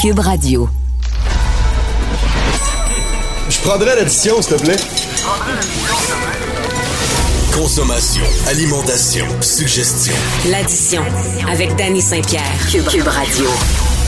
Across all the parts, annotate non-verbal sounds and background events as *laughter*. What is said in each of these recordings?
Cube Radio. Je prendrais l'addition, s'il te plaît. Consommation, alimentation, suggestion. L'addition avec Danny Saint-Pierre. Cube, Cube Radio.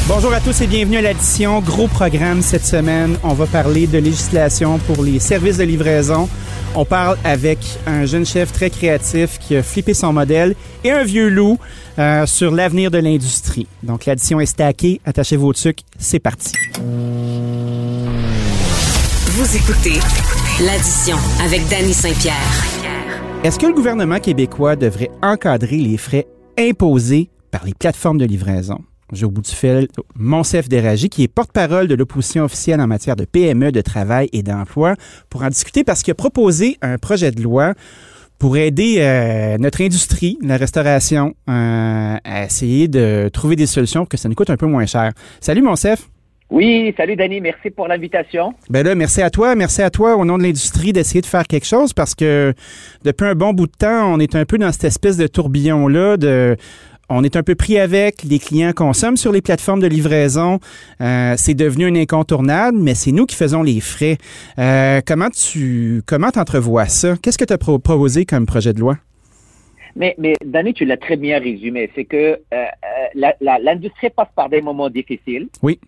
Bonjour à tous et bienvenue à l'addition. Gros programme cette semaine. On va parler de législation pour les services de livraison. On parle avec un jeune chef très créatif qui a flippé son modèle et un vieux loup euh, sur l'avenir de l'industrie. Donc l'addition est stackée. Attachez vos trucs. C'est parti. Vous écoutez l'addition avec Danny Saint-Pierre. Est-ce que le gouvernement québécois devrait encadrer les frais imposés par les plateformes de livraison? J'ai au bout du fil Monsef Déragi, qui est porte-parole de l'opposition officielle en matière de PME, de travail et d'emploi, pour en discuter parce qu'il a proposé un projet de loi pour aider euh, notre industrie, la restauration, euh, à essayer de trouver des solutions pour que ça nous coûte un peu moins cher. Salut Monsef. Oui, salut Danny, merci pour l'invitation. Ben là, merci à toi, merci à toi au nom de l'industrie d'essayer de faire quelque chose parce que depuis un bon bout de temps, on est un peu dans cette espèce de tourbillon-là de on est un peu pris avec, les clients consomment sur les plateformes de livraison, euh, c'est devenu un incontournable, mais c'est nous qui faisons les frais. Euh, comment tu comment entrevois ça? Qu'est-ce que tu as proposé comme projet de loi? Mais, mais Danny, tu l'as très bien résumé. C'est que euh, l'industrie passe par des moments difficiles. Oui.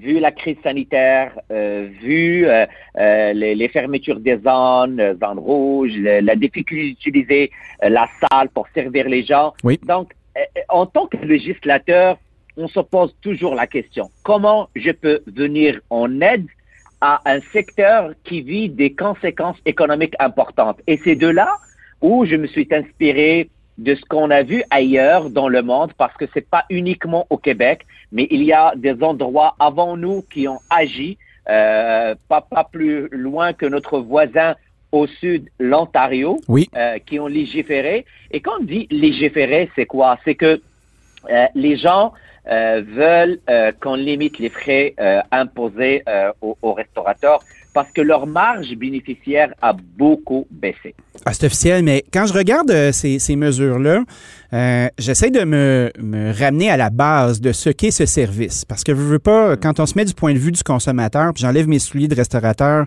vu la crise sanitaire, vu les, les, fermetures des zones, zones rouges, la difficulté d'utiliser la salle pour servir les gens. Oui. Donc, en tant que législateur, on se pose toujours la question, comment je peux venir en aide à un secteur qui vit des conséquences économiques importantes? Et c'est de là où je me suis inspiré de ce qu'on a vu ailleurs dans le monde, parce que c'est pas uniquement au Québec, mais il y a des endroits avant nous qui ont agi, euh, pas, pas plus loin que notre voisin au sud, l'Ontario, oui. euh, qui ont légiféré. Et quand on dit légiférer, c'est quoi? C'est que euh, les gens euh, veulent euh, qu'on limite les frais euh, imposés euh, aux, aux, restaurateurs parce que leur marge bénéficiaire a beaucoup baissé. C'est officiel, mais quand je regarde ces, ces mesures-là, j'essaie de me, me, ramener à la base de ce qu'est ce service. Parce que je veux pas, quand on se met du point de vue du consommateur, puis j'enlève mes souliers de restaurateur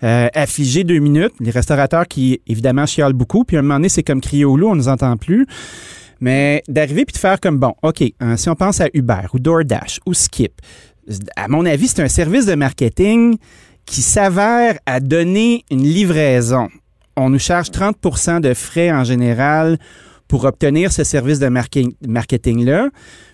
affligé deux minutes, les restaurateurs qui, évidemment, chialent beaucoup, puis à un moment donné, c'est comme crier au loup, on ne nous entend plus. Mais d'arriver puis de faire comme bon, OK, hein, si on pense à Uber ou DoorDash ou Skip, à mon avis, c'est un service de marketing qui s'avère à donner une livraison. On nous charge 30% de frais en général pour obtenir ce service de marketing-là.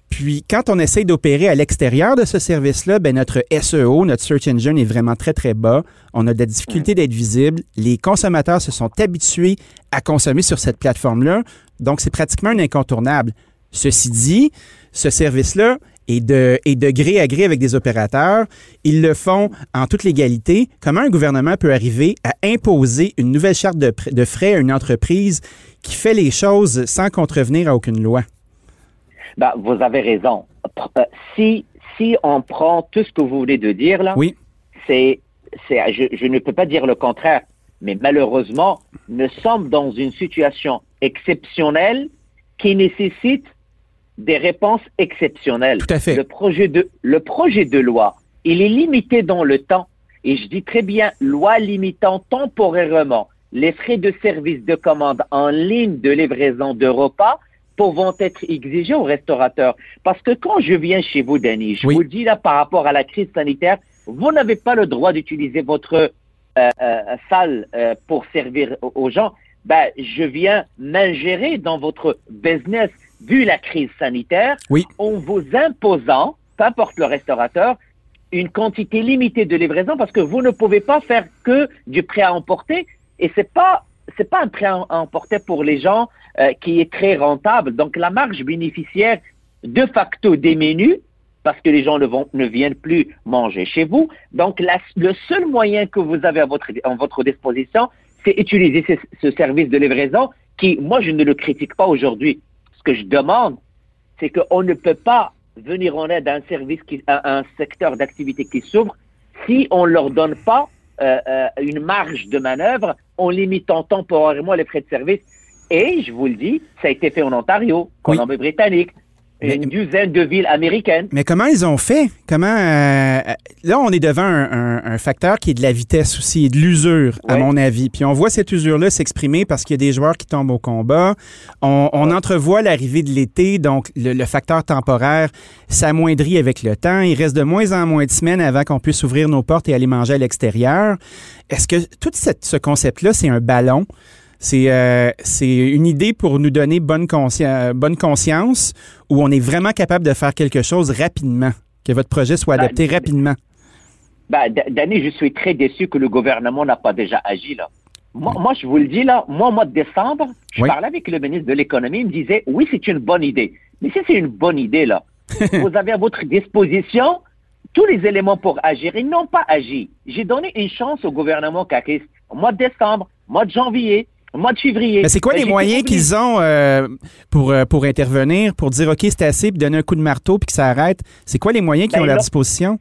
Puis, quand on essaye d'opérer à l'extérieur de ce service-là, ben notre SEO, notre Search Engine est vraiment très, très bas. On a de la difficulté d'être visible. Les consommateurs se sont habitués à consommer sur cette plateforme-là. Donc, c'est pratiquement un incontournable. Ceci dit, ce service-là est de, est de gré à gré avec des opérateurs. Ils le font en toute légalité. Comment un gouvernement peut arriver à imposer une nouvelle charte de, de frais à une entreprise qui fait les choses sans contrevenir à aucune loi? Ben, vous avez raison. Si, si on prend tout ce que vous venez de dire là, oui. c'est, c'est, je, je ne peux pas dire le contraire, mais malheureusement, nous sommes dans une situation exceptionnelle qui nécessite des réponses exceptionnelles. Tout à fait. Le projet de, le projet de loi, il est limité dans le temps. Et je dis très bien, loi limitant temporairement les frais de service de commande en ligne de livraison de repas pouvant être exigés aux restaurateurs. Parce que quand je viens chez vous, Denis, je oui. vous dis là par rapport à la crise sanitaire, vous n'avez pas le droit d'utiliser votre euh, euh, salle euh, pour servir aux gens. Ben, je viens m'ingérer dans votre business vu la crise sanitaire oui. en vous imposant, peu importe le restaurateur, une quantité limitée de livraison parce que vous ne pouvez pas faire que du prêt à emporter et c'est pas c'est pas un prêt à emporter pour les gens euh, qui est très rentable. Donc la marge bénéficiaire de facto des menus parce que les gens ne, vont, ne viennent plus manger chez vous. Donc la, le seul moyen que vous avez à votre, en votre disposition, c'est utiliser ce, ce service de livraison qui, moi, je ne le critique pas aujourd'hui. Ce que je demande, c'est qu'on ne peut pas venir en aide à un service, qui, à un secteur d'activité qui souffre si on ne leur donne pas euh, euh, une marge de manœuvre en limitant temporairement les frais de service. Et je vous le dis, ça a été fait en Ontario, Colombie-Britannique, une Mais- dizaine de villes américaines. Mais comment ils ont fait? Comment euh, là, on est devant un, un- un facteur qui est de la vitesse aussi et de l'usure, à mon avis. Puis on voit cette usure-là s'exprimer parce qu'il y a des joueurs qui tombent au combat. On, on entrevoit l'arrivée de l'été, donc le, le facteur temporaire s'amoindrit avec le temps. Il reste de moins en moins de semaines avant qu'on puisse ouvrir nos portes et aller manger à l'extérieur. Est-ce que tout cette- ce concept-là, c'est un ballon? C'est euh, c'est une idée pour nous donner bonne, consci- bonne conscience où on est vraiment capable de faire quelque chose rapidement, que votre projet soit Ben, adopté rapidement. D- Danny, je suis très déçu que le gouvernement n'a pas déjà agi là. Moi, moi, je vous le dis là, moi, au mois de décembre, je Oui. parlais avec le ministre de l'économie, il me disait, oui, c'est une bonne idée. Mais si c'est une bonne idée là, *laughs* vous avez à votre disposition tous les éléments pour agir. Ils n'ont pas agi. J'ai donné une chance au gouvernement caquiste au mois de décembre, mois de janvier, au mois de février. Mais c'est quoi Ben, les moyens qu'ils ont euh, pour, euh, pour intervenir, pour dire OK, c'est assez, puis donner un coup de marteau, puis que ça arrête? C'est quoi les moyens qu'ils Ben, ont à leur là- disposition?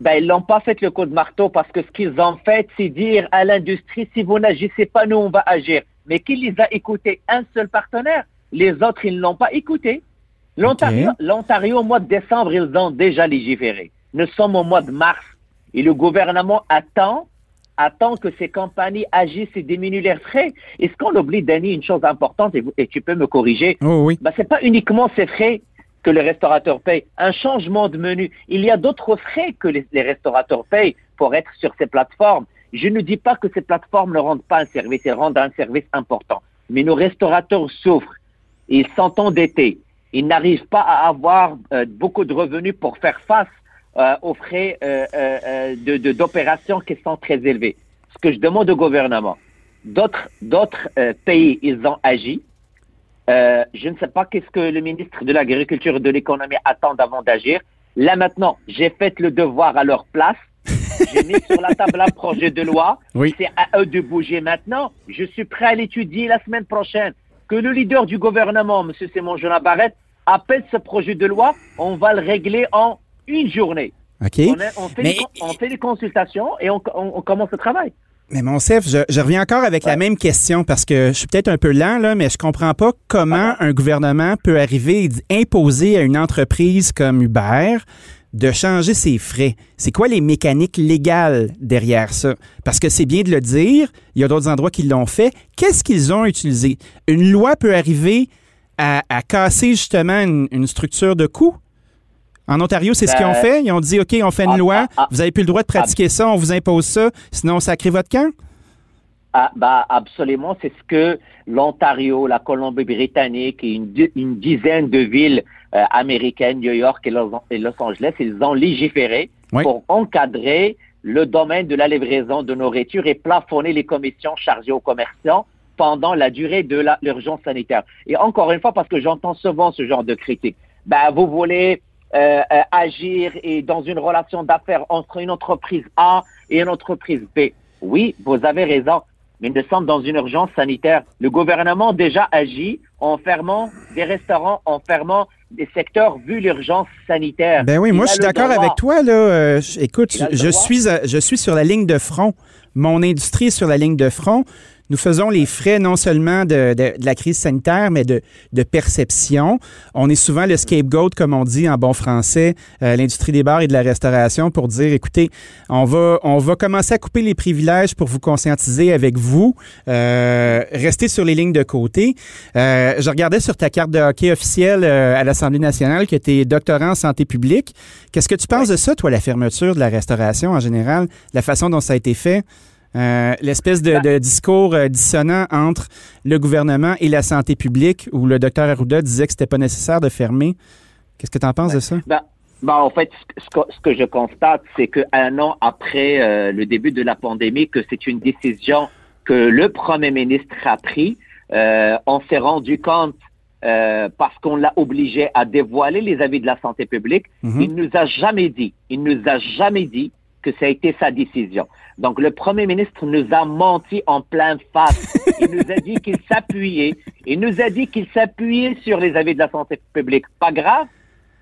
Ben, ils l'ont pas fait le coup de marteau parce que ce qu'ils ont fait, c'est dire à l'industrie, si vous n'agissez pas, nous, on va agir. Mais qui les a écoutés? Un seul partenaire. Les autres, ils ne l'ont pas écouté. L'Ontario, au mois de décembre, ils ont déjà légiféré. Nous sommes au mois de mars. Et le gouvernement attend, attend que ces compagnies agissent et diminuent leurs frais. Est-ce qu'on oublie, Danny, une chose importante, et, vous- et tu peux me corriger? Oh oui. ben, c'est pas uniquement ces frais que le restaurateur paye. Un changement de menu. Il y a d'autres frais que les, les restaurateurs payent pour être sur ces plateformes. Je ne dis pas que ces plateformes ne rendent pas un service, elles rendent un service important. Mais nos restaurateurs souffrent. Ils sont endettés. Ils n'arrivent pas à avoir euh, beaucoup de revenus pour faire face euh, aux frais euh, euh, euh, de- d'opérations qui sont très élevés. Ce que je demande au gouvernement, d'autres d'autres euh, pays, ils ont agi. Euh, je ne sais pas qu'est-ce que le ministre de l'Agriculture et de l'Économie attend avant d'agir. Là maintenant, j'ai fait le devoir à leur place. *laughs* J'ai mis sur la table un projet de loi. Oui. C'est à eux de bouger maintenant. Je suis prêt à l'étudier la semaine prochaine. Que le leader du gouvernement, M. Simon Jonas Barrette, appelle ce projet de loi. On va le régler en une journée. OK. On, est- on fait Mais- les con- on fait les consultations et on, on- on commence le travail. Mais mon chef, je, je reviens encore avec la même question parce que je suis peut-être un peu lent, là, mais je comprends pas comment un gouvernement peut arriver et imposer à une entreprise comme Uber de changer ses frais. C'est quoi les mécaniques légales derrière ça? Parce que c'est bien de le dire, il y a d'autres endroits qui l'ont fait. Qu'est-ce qu'ils ont utilisé? Une loi peut arriver à, à casser justement une, une structure de coût? En Ontario, c'est ce qu'ils ont Ben, fait. Ils ont dit, OK, on fait une ah, loi, ah, ah. vous avez plus le droit de pratiquer ça, on vous impose ça, sinon on sacré votre camp? Ah, bah, absolument, c'est ce que l'Ontario, la Colombie-Britannique et une, di- une dizaine de villes euh, américaines, New York et Los, et Los Angeles, ils ont légiféré Oui. pour encadrer le domaine de la livraison de nourriture et plafonner les commissions chargées aux commerçants pendant la durée de l'urgence sanitaire. Et encore une fois, parce que j'entends souvent ce genre de critiques, ben, vous voulez euh, euh, agir et dans une relation d'affaires entre une entreprise A et une entreprise B. Oui, vous avez raison, mais nous sommes dans une urgence sanitaire. Le gouvernement déjà agit en fermant des restaurants, en fermant des secteurs vu l'urgence sanitaire. Ben oui, Il moi je suis d'accord avec toi là. Euh, écoute, je suis à- je suis sur la ligne de front. Mon industrie est sur la ligne de front. Nous faisons les frais non seulement de, de- de la crise sanitaire, mais de, de perception. On est souvent le scapegoat, comme on dit en bon français, euh, l'industrie des bars et de la restauration, pour dire, écoutez, on va, on va commencer à couper les privilèges pour vous conscientiser avec vous. Euh, restez sur les lignes de côté. Euh, je regardais sur ta carte de hockey officielle euh, à l'Assemblée nationale que tu es doctorant en santé publique. Qu'est-ce que tu penses de ça, toi, la fermeture de la restauration en général, la façon dont ça a été fait? Euh, L'espèce de, de discours euh, dissonant entre le gouvernement et la santé publique, où le docteur Arruda disait que c'était pas nécessaire de fermer. Qu'est-ce que tu en penses de ça? Ben, ben, en fait, ce que, ce que je constate, c'est qu'un an après euh, le début de la pandémie, que c'est une décision que le Premier ministre a pris, euh, on s'est rendu compte, euh, parce qu'on l'a obligé à dévoiler les avis de la santé publique, Mhm. il nous a jamais dit, il nous a jamais dit que ça a été sa décision. Donc, le Premier ministre nous a menti en plein face. Il nous a dit qu'il s'appuyait, il nous a dit qu'il s'appuyait sur les avis de la santé publique. Pas grave,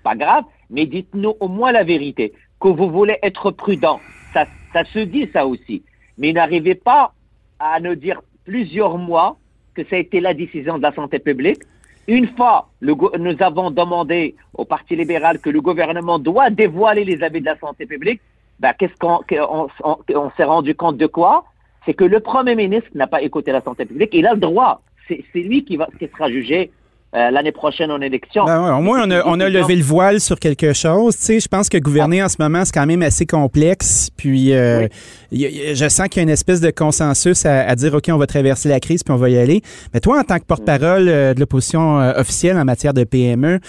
pas grave, mais dites-nous au moins la vérité, que vous voulez être prudent. Ça, se dit ça aussi. Mais n'arrivez pas à nous dire plusieurs mois que ça a été la décision de la santé publique Une fois, nous avons demandé au Parti libéral que le gouvernement doit dévoiler les habits de la santé publique. Ben, qu'est-ce qu'on on, s'est rendu compte de quoi? C'est que le Premier ministre n'a pas écouté la santé publique. Il a le droit. C'est lui qui, va, qui sera jugé euh, l'année prochaine en élection. Ben au moins, on a, on a, levé le voile sur quelque chose. Tu sais, je pense que gouverner en ce moment, c'est quand même assez complexe. Puis, euh, je sens qu'il y a une espèce de consensus à, dire, OK, on va traverser la crise, puis on va y aller. Mais toi, en tant que porte-parole euh, de l'opposition officielle en matière de PME,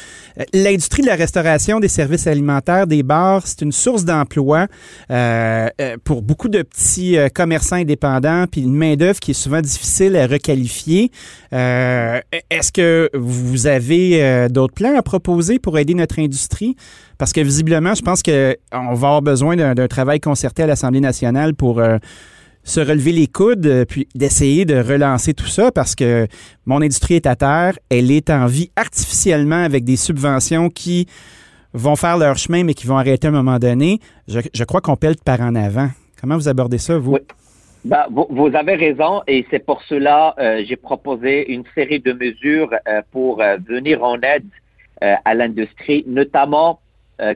l'industrie de la restauration, des services alimentaires, des bars, c'est une source d'emploi pour beaucoup de petits commerçants indépendants, puis une main-d'œuvre qui est souvent difficile à requalifier. Est-ce que vous avez euh, d'autres plans à proposer pour aider notre industrie? Parce que visiblement, je pense qu'on va avoir besoin d'un travail concerté à l'Assemblée nationale pour euh, se relever les coudes, euh, puis d'essayer de relancer tout ça parce que mon industrie est à terre, elle est en vie artificiellement avec des subventions qui vont faire leur chemin mais qui vont arrêter à un moment donné. Je, crois qu'on pèle par en avant. Comment vous abordez ça, vous? Bah, vous, vous, avez raison et c'est pour cela euh, j'ai proposé une série de mesures euh, pour euh, venir en aide euh, à l'industrie, notamment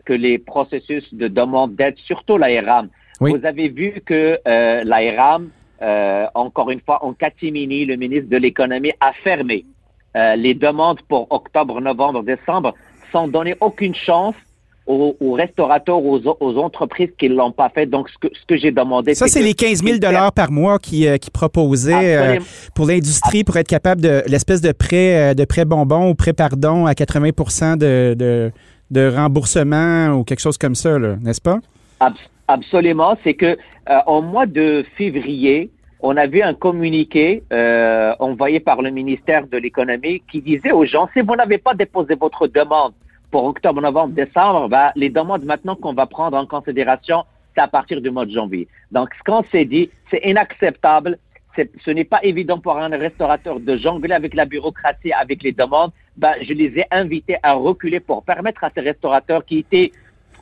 que les processus de demande d'aide, surtout l'ARAM. Vous avez vu que l'ARAM, encore une fois, en catimini, le ministre de l'économie a fermé les demandes pour octobre, novembre, décembre sans donner aucune chance aux, restaurateurs, aux, entreprises qui ne l'ont pas fait. Donc, ce que, ce que j'ai demandé... Ça, c'est les 15 000 par mois qui, euh, qui proposaient euh, pour l'industrie pour être capable de l'espèce de prêt, euh, de prêt bonbon ou prêt pardon à 80 de, de, de, remboursement ou quelque chose comme ça, n'est-ce pas? absolument. C'est que en mois de février, on a vu un communiqué envoyé par le ministère de l'Économie qui disait aux gens, si vous n'avez pas déposé votre demande pour octobre, novembre, décembre, bah, les demandes maintenant qu'on va prendre en considération, c'est à partir du mois de janvier. Donc, ce qu'on s'est dit, c'est inacceptable. Ce n'est pas évident pour un restaurateur de jongler avec la bureaucratie, avec les demandes. Bah, je les ai invités à reculer pour permettre à ces restaurateurs qui étaient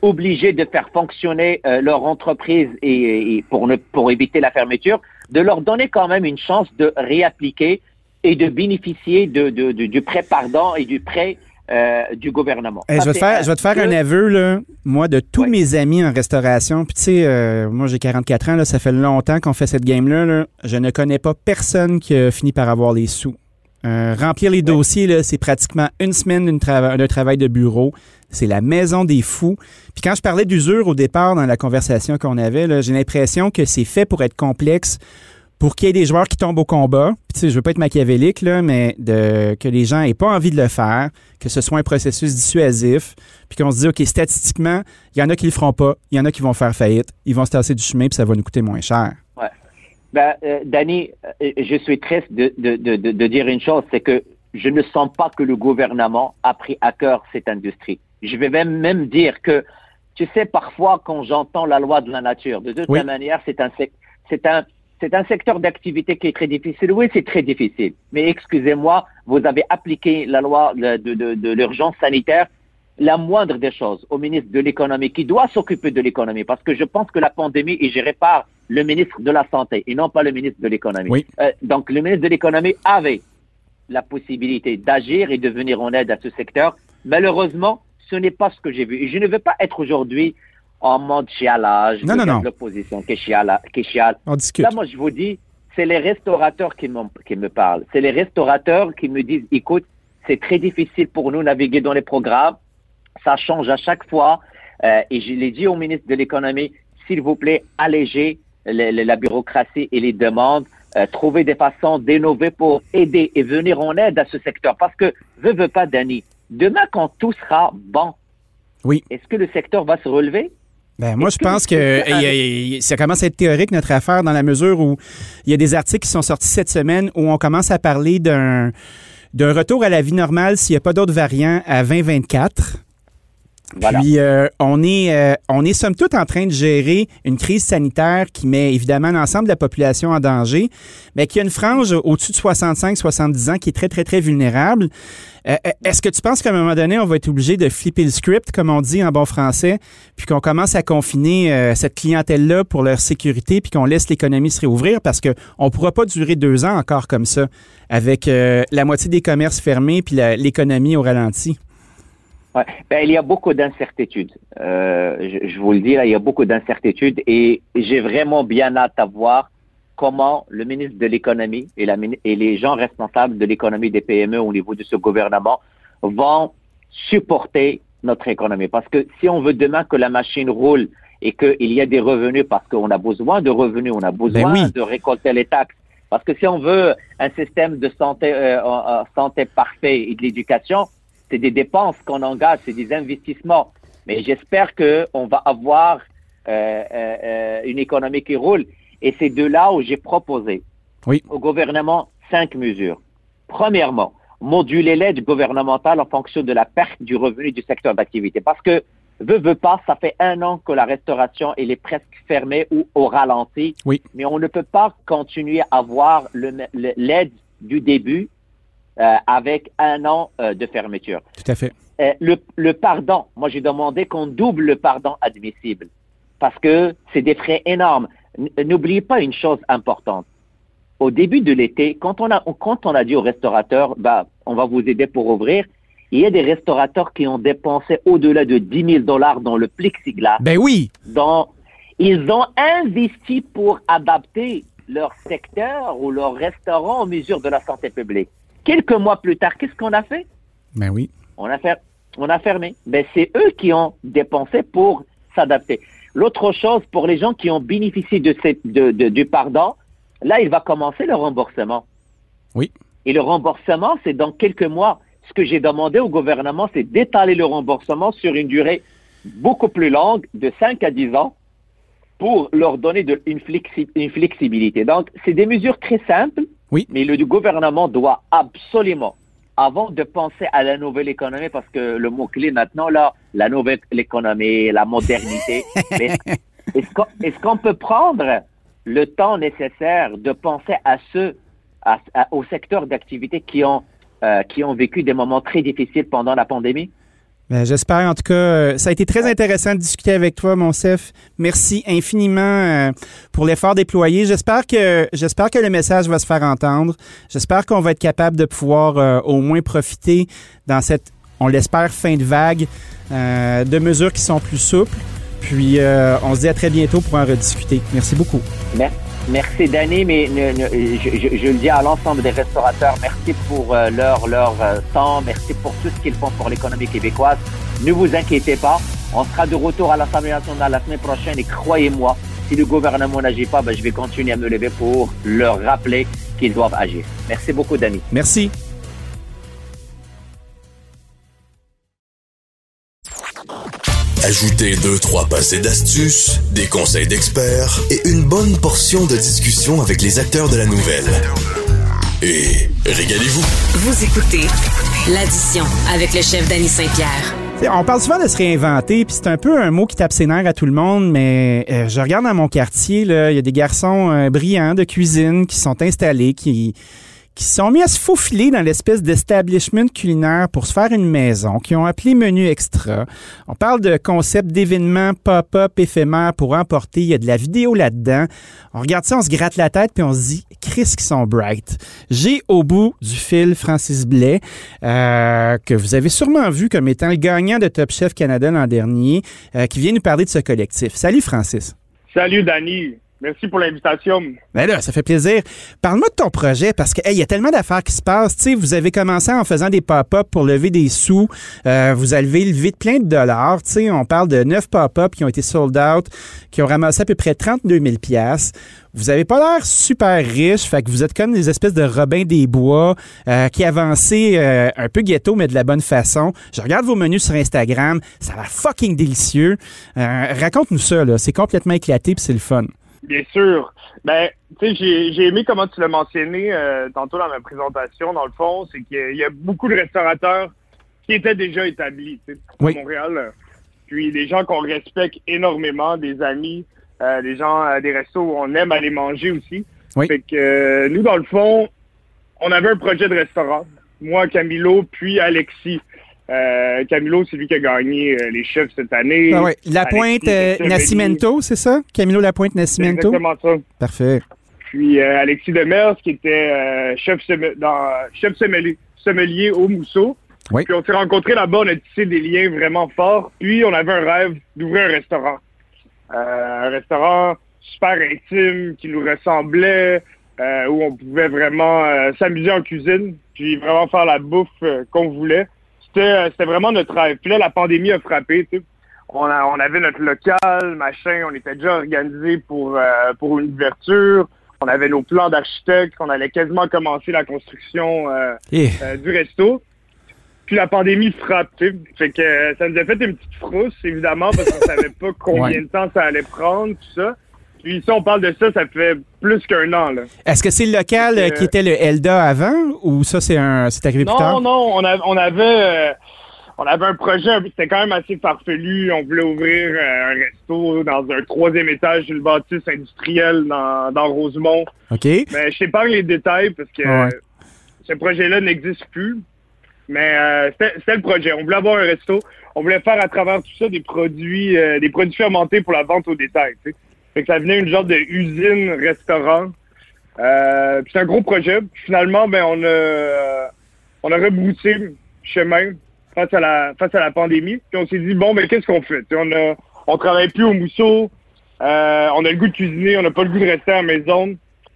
obligés de faire fonctionner euh, leur entreprise et, pour, ne, pour éviter la fermeture, de leur donner quand même une chance de réappliquer et de bénéficier de, de, du prêt pardon et du prêt euh, du gouvernement. je, vais te faire, je vais te faire un aveu, là, moi, de tous mes amis en restauration. Puis, tu sais, euh, moi, j'ai 44 ans, là, ça fait longtemps qu'on fait cette game-là. Je ne connais pas personne qui a fini par avoir les sous. Euh, remplir les dossiers, c'est pratiquement une semaine d'un travail de bureau. C'est la maison des fous. Puis quand je parlais d'usure au départ dans la conversation qu'on avait, j'ai l'impression que c'est fait pour être complexe pour qu'il y ait des joueurs qui tombent au combat. Puis, tu sais, je veux pas être machiavélique, là, mais de, que les gens aient pas envie de le faire, que ce soit un processus dissuasif, puis qu'on se dise, OK, statistiquement, il y en a qui le feront pas, il y en a qui vont faire faillite, ils vont se tasser du chemin, puis ça va nous coûter moins cher. Ouais. Ben, euh, Danny, euh, je suis triste de, de, de, de dire une chose, c'est que je ne sens pas que le gouvernement a pris à cœur cette industrie. Je vais même, même dire que, tu sais, parfois, quand j'entends la loi de la nature, de toute manière, c'est un, c'est un, c'est un secteur d'activité qui est très difficile. Oui, c'est très difficile. Mais excusez-moi, vous avez appliqué la loi de, l'urgence sanitaire, la moindre des choses au ministre de l'économie qui doit s'occuper de l'économie parce que je pense que la pandémie est gérée par le ministre de la Santé et non pas le ministre de l'économie. Euh, donc le ministre de l'économie avait la possibilité d'agir et de venir en aide à ce secteur. Malheureusement, ce n'est pas ce que j'ai vu. Et je ne veux pas être aujourd'hui en mode chialage. Non, non, non. L'opposition qui chiale. Qui chiale. On discute. Là, moi, je vous dis, c'est les restaurateurs qui, qui me parlent. C'est les restaurateurs qui me disent, écoute, c'est très difficile pour nous de naviguer dans les programmes. Ça change à chaque fois. Euh, et je l'ai dit au ministre de l'économie, s'il vous plaît, allégez la bureaucratie et les demandes. Euh, trouver des façons d'innover pour aider et venir en aide à ce secteur. Parce que, je veux pas, Danny, demain, quand tout sera bon, oui. est-ce que le secteur va se relever? Ben, moi, je pense que *laughs* ça commence à être théorique, notre affaire, dans la mesure où il y a des articles qui sont sortis cette semaine où on commence à parler d'un d'un retour à la vie normale s'il n'y a pas d'autres variants à 2024. Puis euh, on est euh, on est somme toute en train de gérer une crise sanitaire qui met évidemment l'ensemble de la population en danger, mais qui a une frange au-dessus de 65-70 ans qui est très très très vulnérable. Euh, est-ce que tu penses qu'à un moment donné, on va être obligé de flipper le script, comme on dit en bon français, puis qu'on commence à confiner cette clientèle-là pour leur sécurité, puis qu'on laisse l'économie se réouvrir? Parce qu'on ne pourra pas durer deux ans encore comme ça, avec la moitié des commerces fermés puis l'économie au ralenti? Ouais. Ben, il y a beaucoup d'incertitudes. Euh, je, je, vous le dis, là, il y a beaucoup d'incertitudes et j'ai vraiment bien hâte à voir comment le ministre de l'économie et, la, et les gens responsables de l'économie des PME au niveau de ce gouvernement vont supporter notre économie. Parce que si on veut demain que la machine roule et qu'il y a des revenus, parce qu'on a besoin de revenus, on a besoin ben de récolter les taxes. Parce que si on veut un système de santé, euh, santé parfait et de l'éducation, c'est des dépenses qu'on engage, c'est des investissements. Mais j'espère qu'on va avoir euh, euh, une économie qui roule. Et c'est de là où j'ai proposé au gouvernement cinq mesures. Premièrement, moduler l'aide gouvernementale en fonction de la perte du revenu du secteur d'activité. Parce que, veut, veut pas, ça fait un an que la restauration elle est presque fermée ou au ralenti. Oui. Mais on ne peut pas continuer à avoir l'aide du début euh, avec un an euh, de fermeture. Tout à fait. Euh, le, le, pardon, moi j'ai demandé qu'on double le pardon admissible parce que c'est des frais énormes. N'oubliez pas une chose importante. Au début de l'été, quand on a quand on a dit aux restaurateurs, bah, on va vous aider pour ouvrir, il y a des restaurateurs qui ont dépensé au-delà de 10 000 dollars dans le plexiglas. Ben oui. Dans, ils ont investi pour adapter leur secteur ou leur restaurant aux mesures de la santé publique. Quelques mois plus tard, qu'est-ce qu'on a fait? Ben oui. On a, on a fermé. Ben, c'est eux qui ont dépensé pour s'adapter. L'autre chose, pour les gens qui ont bénéficié de, cette, de, de, du pardon, là, il va commencer le remboursement. Oui. Et le remboursement, c'est dans quelques mois. Ce que j'ai demandé au gouvernement, c'est d'étaler le remboursement sur une durée beaucoup plus longue, de 5 à 10 ans, pour leur donner de, une, flexi, une flexibilité. Donc, c'est des mesures très simples oui. Mais le gouvernement doit absolument, avant de penser à la nouvelle économie, parce que le mot-clé maintenant, là, la nouvelle économie, la modernité, *laughs* est-ce qu'on peut prendre le temps nécessaire de penser à ceux, à, aux secteurs d'activité qui ont, euh, qui ont vécu des moments très difficiles pendant la pandémie? Ben, j'espère. En tout cas, euh, ça a été très intéressant de discuter avec toi, Monsef. Merci infiniment euh, pour l'effort déployé. J'espère que j'espère que le message va se faire entendre. J'espère qu'on va être capable de pouvoir euh, au moins profiter dans cette, on l'espère, fin de vague de mesures qui sont plus souples. Puis, on se dit à très bientôt pour en rediscuter. Merci beaucoup. Merci. Merci Danny, mais je, le dis à l'ensemble des restaurateurs, merci pour euh, leur, leur euh, temps, merci pour tout ce qu'ils font pour l'économie québécoise. Ne vous inquiétez pas, on sera de retour à l'Assemblée nationale la semaine prochaine et croyez-moi, si le gouvernement n'agit pas, ben, je vais continuer à me lever pour leur rappeler qu'ils doivent agir. Merci beaucoup Danny. Merci. Ajoutez deux, trois passés d'astuces, des conseils d'experts et une bonne portion de discussion avec les acteurs de la nouvelle. Et régalez-vous. Vous écoutez l'addition avec le chef Danny Saint-Pierre. On parle souvent de se réinventer, puis c'est un peu un mot qui tape ses nerfs à tout le monde, mais euh, je regarde dans mon quartier, il y a des garçons euh, brillants de cuisine qui sont installés, qui qui se sont mis à se faufiler dans l'espèce d'establishment culinaire pour se faire une maison, qui ont appelé menu extra. On parle de concept d'événements pop-up éphémères pour emporter. Il y a de la vidéo là-dedans. On regarde ça, on se gratte la tête, puis on se dit, Chris qui sont bright. J'ai au bout du fil Francis Blais, euh, que vous avez sûrement vu comme étant le gagnant de Top Chef Canada l'an dernier, euh, qui vient nous parler de ce collectif. Salut Francis. Salut Danny. Merci pour l'invitation. Ben là, ça fait plaisir. Parle-moi de ton projet parce qu'il y a tellement d'affaires qui se passent. sais, vous avez commencé en faisant des pop-up pour lever des sous. Euh, vous avez levé plein de dollars. sais, on parle de neuf pop-up qui ont été sold out, qui ont ramassé à peu près 32 000 Vous avez pas l'air super riche, fait que vous êtes comme des espèces de Robin des Bois euh, qui avancez euh, un peu ghetto, mais de la bonne façon. Je regarde vos menus sur Instagram, ça a l'air fucking délicieux. Raconte-nous ça. C'est complètement éclaté puis c'est le fun. Bien sûr. Ben, tu sais, j'ai aimé comment tu l'as mentionné euh, tantôt dans ma présentation. Dans le fond, c'est qu'il y a beaucoup de restaurateurs qui étaient déjà établis. Tu sais, à Montréal, puis des gens qu'on respecte énormément, des amis, euh, des gens, euh, des restos où on aime aller manger aussi. Oui. Fait que nous, dans le fond, on avait un projet de restaurant. Moi, Camilo, puis Alexis. Euh, Camilo, c'est lui qui a gagné euh, les chefs cette année. Ah ouais. La pointe. Nascimento, c'est ça? Camilo Lapointe C'est Nascimento? exactement ça. Parfait. Puis euh, Alexis Demers, qui était euh, chef, somme- dans, chef sommelier, sommelier au Mousseau. Oui. Puis on s'est rencontrés là-bas, on a tissé des liens vraiment forts. Puis on avait un rêve d'ouvrir un restaurant. Euh, un restaurant super intime, qui nous ressemblait, euh, où on pouvait vraiment euh, s'amuser en cuisine, puis vraiment faire la bouffe euh, qu'on voulait. C'était euh, c'était vraiment notre rêve. Puis là, la pandémie a frappé, tu sais. On, a- on avait notre local, machin, on était déjà organisé pour, euh, pour une ouverture. On avait nos plans d'architecte, on allait quasiment commencer la construction euh, Eh, euh, du resto. Puis la pandémie frappe, tu. Fait que ça nous a fait une petite frousse, évidemment, parce qu'on *laughs* savait pas combien Ouais. de temps ça allait prendre, tout ça. Puis si on parle de ça, ça fait plus qu'un an, là. Est-ce que c'est le local euh, qui était le Elda avant ou ça, c'est un, c'est arrivé plus Non, tard? non, on, a- on avait euh, on avait un projet, c'était quand même assez farfelu. On voulait ouvrir euh, un resto dans un troisième étage d'une bâtisse industrielle dans, dans Rosemont. OK. Mais je t'épargne les détails parce que Ouais. ce projet-là n'existe plus. Mais euh, c'était c'était le projet. On voulait avoir un resto. On voulait faire à travers tout ça des produits euh, des produits fermentés pour la vente au détail. tu sais. Fait que ça venait une genre de usine restaurant. Euh, puis c'est un gros projet. Puis finalement, ben on a euh, on a rebroussé chemin face à la face à la pandémie. Puis on s'est dit bon ben qu'est-ce qu'on fait? On a on travaille plus au mousseau. Euh, on a le goût de cuisiner. On n'a pas le goût de rester à la maison.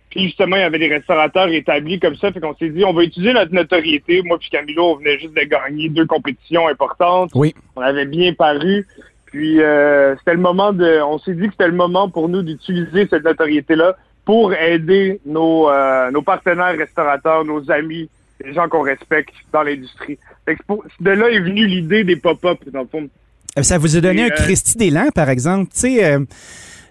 Puis justement, il y avait des restaurateurs établis comme ça. Fait qu'on s'est dit, on va utiliser notre notoriété. Moi puis Camilo, on venait juste de gagner deux compétitions importantes. Oui. On avait bien paru. Puis euh, c'était le moment de. On s'est dit que c'était le moment pour nous d'utiliser cette notoriété-là pour aider nos, euh, nos partenaires restaurateurs, nos amis, les gens qu'on respecte dans l'industrie. De là est venue l'idée des pop-up, dans le fond. Euh, Ça vous a donné Et, un euh, Christy d'élan, par exemple. Tu sais, euh,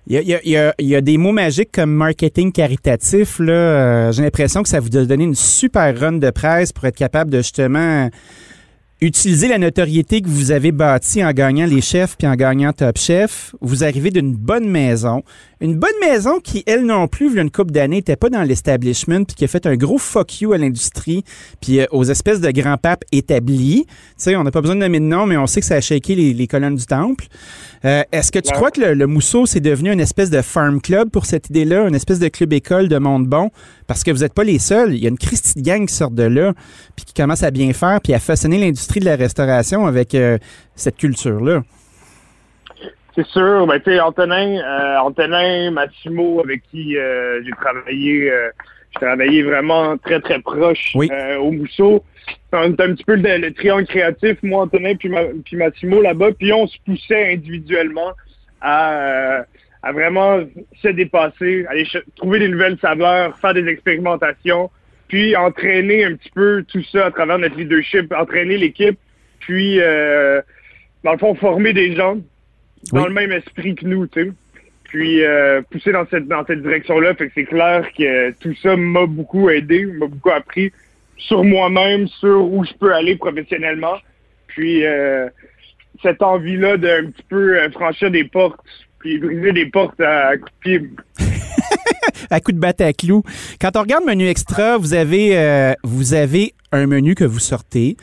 il y, a, il y a- il y a- il y a des mots magiques comme marketing caritatif. Là, Euh, j'ai l'impression que ça vous a donné une super run de presse pour être capable de justement utiliser la notoriété que vous avez bâtie en gagnant les chefs puis en gagnant Top Chef. Vous arrivez d'une bonne maison. Une bonne maison qui, elle non plus, il y a une couple d'années, n'était pas dans l'establishment puis qui a fait un gros fuck you à l'industrie puis euh, aux espèces de grands papes établis. Tu sais, on n'a pas besoin de nommer de nom, mais on sait que ça a shaké les colonnes du temple. Euh, Est-ce que tu crois que le, le Mousseau, c'est devenu une espèce de farm club pour cette idée-là, une espèce de club-école de monde bon? Parce que vous n'êtes pas les seuls. Il y a une Christie gang qui sort de là, puis qui commence à bien faire, puis à façonner l'industrie de la restauration avec euh, cette culture-là. C'est sûr, ben tu sais, Antonin, euh, Antonin, Massimo, avec qui euh, j'ai travaillé, j'ai travaillé vraiment très très proche Oui. euh, au Mousseau. On était un petit peu le, le triangle créatif, moi, Antonin, puis, Ma- puis Massimo là-bas, puis on se poussait individuellement à, euh, à vraiment se dépasser, aller trouver des nouvelles saveurs, faire des expérimentations, puis entraîner un petit peu tout ça à travers notre leadership, entraîner l'équipe, puis euh, dans le fond former des gens dans Oui. le même esprit que nous, tu sais. Puis euh, pousser dans cette dans cette direction-là, fait que c'est clair que tout ça m'a beaucoup aidé, m'a beaucoup appris sur moi-même, sur où je peux aller professionnellement. Puis euh, cette envie-là d'un petit peu euh, franchir des portes, puis briser des portes à, à de pied. *laughs* à coup de batte à clous. Quand on regarde menu extra, vous avez euh, vous avez un menu que vous sortez.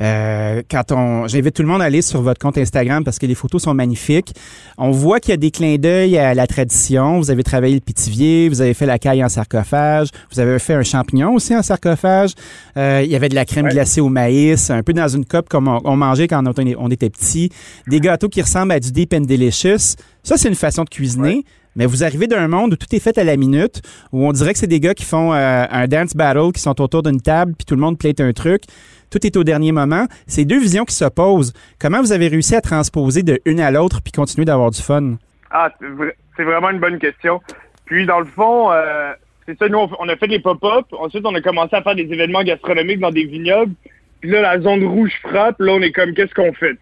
Euh, quand on, j'invite tout le monde à aller sur votre compte Instagram parce que les photos sont magnifiques. On voit qu'il y a des clins d'œil à la tradition. Vous avez travaillé le pitivier, vous avez fait la caille en sarcophage, vous avez fait un champignon aussi en sarcophage. Euh, il y avait de la crème Ouais. glacée au maïs, un peu dans une coupe comme on, on mangeait quand on, on était petit. Des gâteaux qui ressemblent à du Deep and Delicious. Ça, c'est une façon de cuisiner. Mais vous arrivez d'un monde où tout est fait à la minute, où on dirait que c'est des gars qui font euh, un dance battle, qui sont autour d'une table, puis tout le monde plate un truc. Tout est au dernier moment. C'est deux visions qui s'opposent. Comment vous avez réussi à transposer de une à l'autre puis continuer d'avoir du fun? Ah, c'est vra- c'est vraiment une bonne question. Puis, dans le fond, euh, c'est ça, nous, on, a fait des pop-up. Ensuite, on a commencé à faire des événements gastronomiques dans des vignobles. Puis là, la zone rouge frappe. Là, on est comme, qu'est-ce qu'on fait?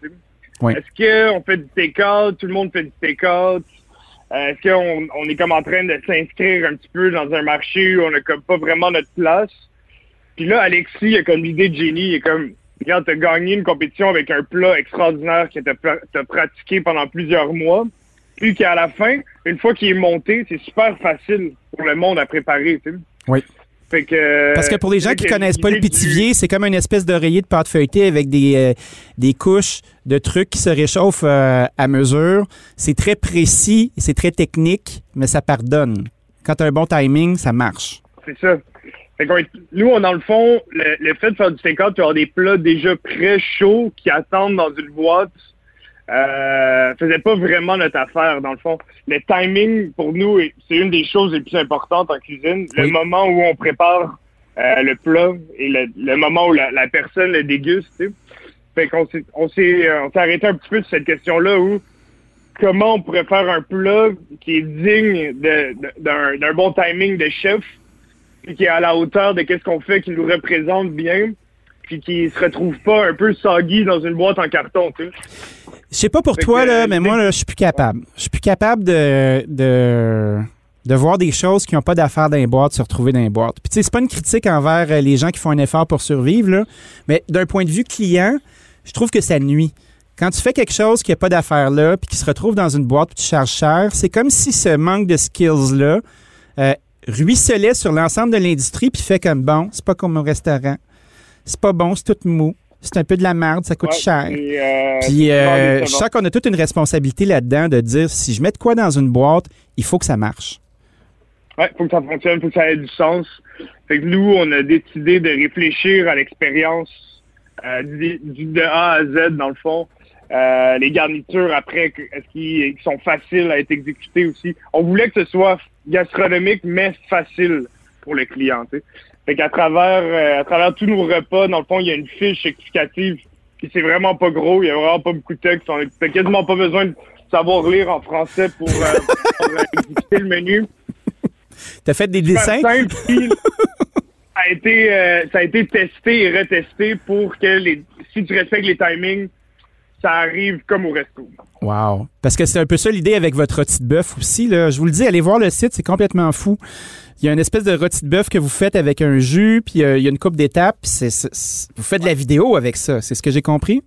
Oui. Est-ce qu'on fait du take-out? Tout le monde fait du take-out? Euh, Est-ce qu'on on est comme en train de s'inscrire un petit peu dans un marché où on n'a comme pas vraiment notre place? Puis là, Alexis, il a comme l'idée de génie. Il est comme, regarde, tu as gagné une compétition avec un plat extraordinaire que tu as, pratiqué pendant plusieurs mois, puis qu'à la fin, une fois qu'il est monté, c'est super facile pour le monde à préparer. Oui. Fait que, Parce que pour les gens qui que connaissent pas le du- pitivier, c'est comme une espèce d'oreiller de pâte feuilletée avec des, euh, des couches de trucs qui se réchauffent euh, à mesure. C'est très précis, c'est très technique, mais ça pardonne. Quand tu as un bon timing, ça marche. C'est ça. Fait est- nous, on, dans le fond, le, le fait de faire du take-out, tu as des plats déjà prêts chauds qui attendent dans une boîte, euh, faisait pas vraiment notre affaire, dans le fond. Le timing, pour nous, est- c'est une des choses les plus importantes en cuisine. Le Oui. moment où on prépare euh, le plat et le, le moment où la, la personne le déguste, tu sais. Fait qu'on s'est, on s'est, euh, on s'est arrêté un petit peu sur cette question-là où comment on pourrait faire un plat qui est digne de- de- d'un, d'un bon timing de chef, puis qui est à la hauteur de qu'est-ce qu'on fait, qui nous représente bien, puis qui se retrouve pas un peu soggy dans une boîte en carton, tu sais. Je sais pas pour Fait toi, que, là, euh, mais moi, là, je suis plus capable. Je suis plus capable de, de, de voir des choses qui n'ont pas d'affaires dans les boîtes se retrouver dans les boîtes. Puis, tu sais, c'est pas une critique envers euh, les gens qui font un effort pour survivre, là, mais d'un point de vue client, je trouve que ça nuit. Quand tu fais quelque chose qui n'a pas d'affaires là, puis qui se retrouve dans une boîte, puis tu charges cher, c'est comme si ce manque de skills-là euh, ruisselait sur l'ensemble de l'industrie, puis fait comme bon, c'est pas comme au restaurant. C'est pas bon, c'est tout mou. C'est un peu de la merde, ça coûte Ouais, cher. et, euh, Puis euh, vraiment je sens qu'on a toute une responsabilité là-dedans de dire si je mets de quoi dans une boîte, il faut que ça marche. Ouais, faut que ça fonctionne, faut que ça ait du sens. Fait que nous, on a décidé de réfléchir à l'expérience euh, du, du- de A à Z, dans le fond. Euh, les garnitures, après, est-ce qu'ils sont faciles à être exécutées aussi? On voulait que ce soit gastronomique, mais facile pour le client. Fait qu'à travers, euh, à travers tous nos repas, dans le fond, il y a une fiche explicative. Puis c'est vraiment pas gros, il y a vraiment pas beaucoup de texte. On n'a quasiment pas besoin de savoir lire en français pour, euh, pour, euh, le menu Tu as fait des dessins? simple, puis ça a été euh, ça a été testé et retesté pour que les si tu respectes les timings, ça arrive comme au resto. Wow. Parce que c'est un peu ça l'idée avec votre rôti de bœuf aussi. Là. Je vous le dis, allez voir le site, c'est complètement fou. Il y a une espèce de rôti de bœuf que vous faites avec un jus, puis euh, il y a une coupe d'étapes. c'est- vous faites de la vidéo avec ça. C'est ce que j'ai compris?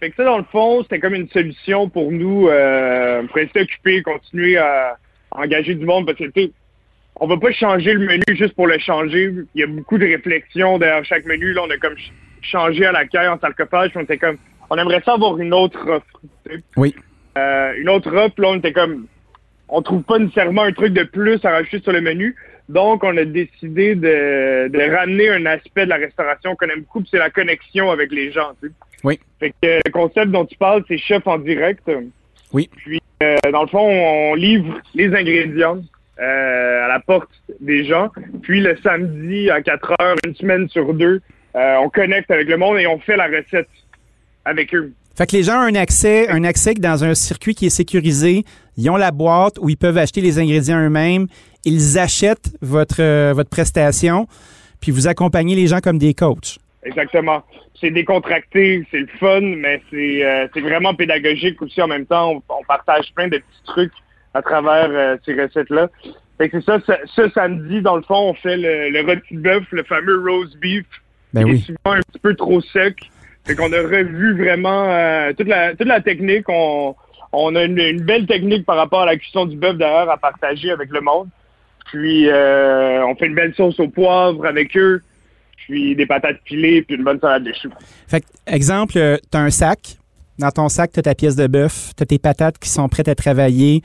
Fait que ça, dans le fond, c'était comme une solution pour nous euh, pour rester occupés, continuer à engager du monde parce que tu on va pas changer le menu juste pour le changer. Il y a beaucoup de réflexions derrière chaque menu. Là, on a comme ch- changé à la caille en sarcophage, on était comme on aimerait ça avoir une autre offre. Oui. Euh, une autre offre, là, on était comme on trouve pas nécessairement un truc de plus à rajouter sur le menu. Donc, on a décidé de, de ramener un aspect de la restauration qu'on aime beaucoup, c'est la connexion avec les gens. tu sais. Oui. Fait que le concept dont tu parles, c'est chef en direct. Oui. Puis, euh, dans le fond, on livre les ingrédients euh, à la porte des gens. Puis, le samedi à 4 heures, une semaine sur deux, euh, on connecte avec le monde et on fait la recette avec eux. Fait que les gens ont un accès, un accès dans un circuit qui est sécurisé. Ils ont la boîte où ils peuvent acheter les ingrédients eux-mêmes. Ils achètent votre, euh, votre prestation, puis vous accompagnez les gens comme des coachs. Exactement. C'est décontracté, c'est le fun, mais c'est euh, c'est vraiment pédagogique aussi en même temps. On, on partage plein de petits trucs à travers euh, ces recettes-là. Fait que c'est ça, ce, ce samedi, dans le fond, on fait le, le rôti de bœuf, le fameux roast beef, Ben qui est oui. souvent un petit peu trop sec. Fait qu'on a revu vraiment euh, toute la toute la technique. On, on a une, une belle technique par rapport à la cuisson du bœuf d'ailleurs à partager avec le monde. Puis euh, on fait une belle sauce au poivre avec eux, puis des patates pilées, puis une bonne salade de choux. Fait que, exemple, euh, t'as un sac. Dans ton sac, t'as ta pièce de bœuf, t'as tes patates qui sont prêtes à travailler.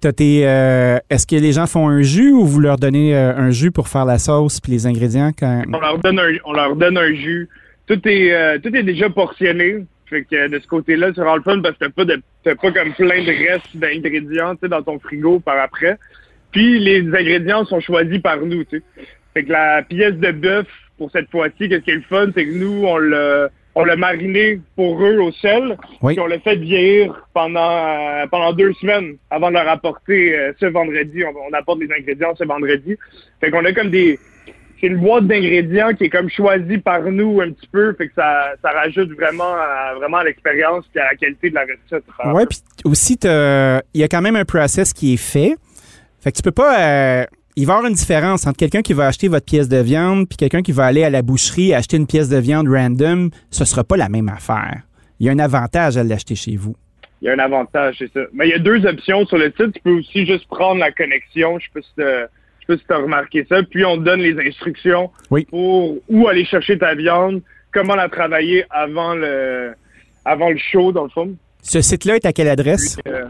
T'as tes. euh, Est-ce que les gens font un jus ou vous leur donnez euh, un jus pour faire la sauce puis les ingrédients quand. On leur donne un, on leur donne un jus. Tout est, euh, tout est déjà portionné. Fait que euh, de ce côté-là, c'est vraiment le fun parce que t'as pas de, pas comme plein de restes d'ingrédients, dans ton frigo par après. Puis les ingrédients sont choisis par nous, tu sais. Fait que la pièce de bœuf, pour cette fois-ci, qu'est-ce qui est le fun, c'est que nous, on l'a, on l'a mariné pour eux au sel. Oui. Puis on l'a fait vieillir pendant, euh, pendant deux semaines avant de leur apporter euh, ce vendredi. On, on apporte les ingrédients ce vendredi. Fait qu'on a comme des, c'est une boîte d'ingrédients qui est comme choisie par nous un petit peu, fait que ça, ça rajoute vraiment à, vraiment à l'expérience et à la qualité de la recette. Ouais, puis aussi, t'as- il y a quand même un process qui est fait. Fait que tu peux pas. euh, il va y avoir une différence entre quelqu'un qui va acheter votre pièce de viande puis quelqu'un qui va aller à la boucherie acheter une pièce de viande random. Ce sera pas la même affaire. Il y a un avantage à l'acheter chez vous. Il y a un avantage, c'est ça. Mais il y a deux options sur le site. Tu peux aussi juste prendre la connexion. Je sais pas si sais pas si tu as remarqué ça. Puis on te donne les instructions Oui. pour où aller chercher ta viande, comment la travailler avant le avant le show, dans le fond. Ce site-là est à quelle adresse? Euh,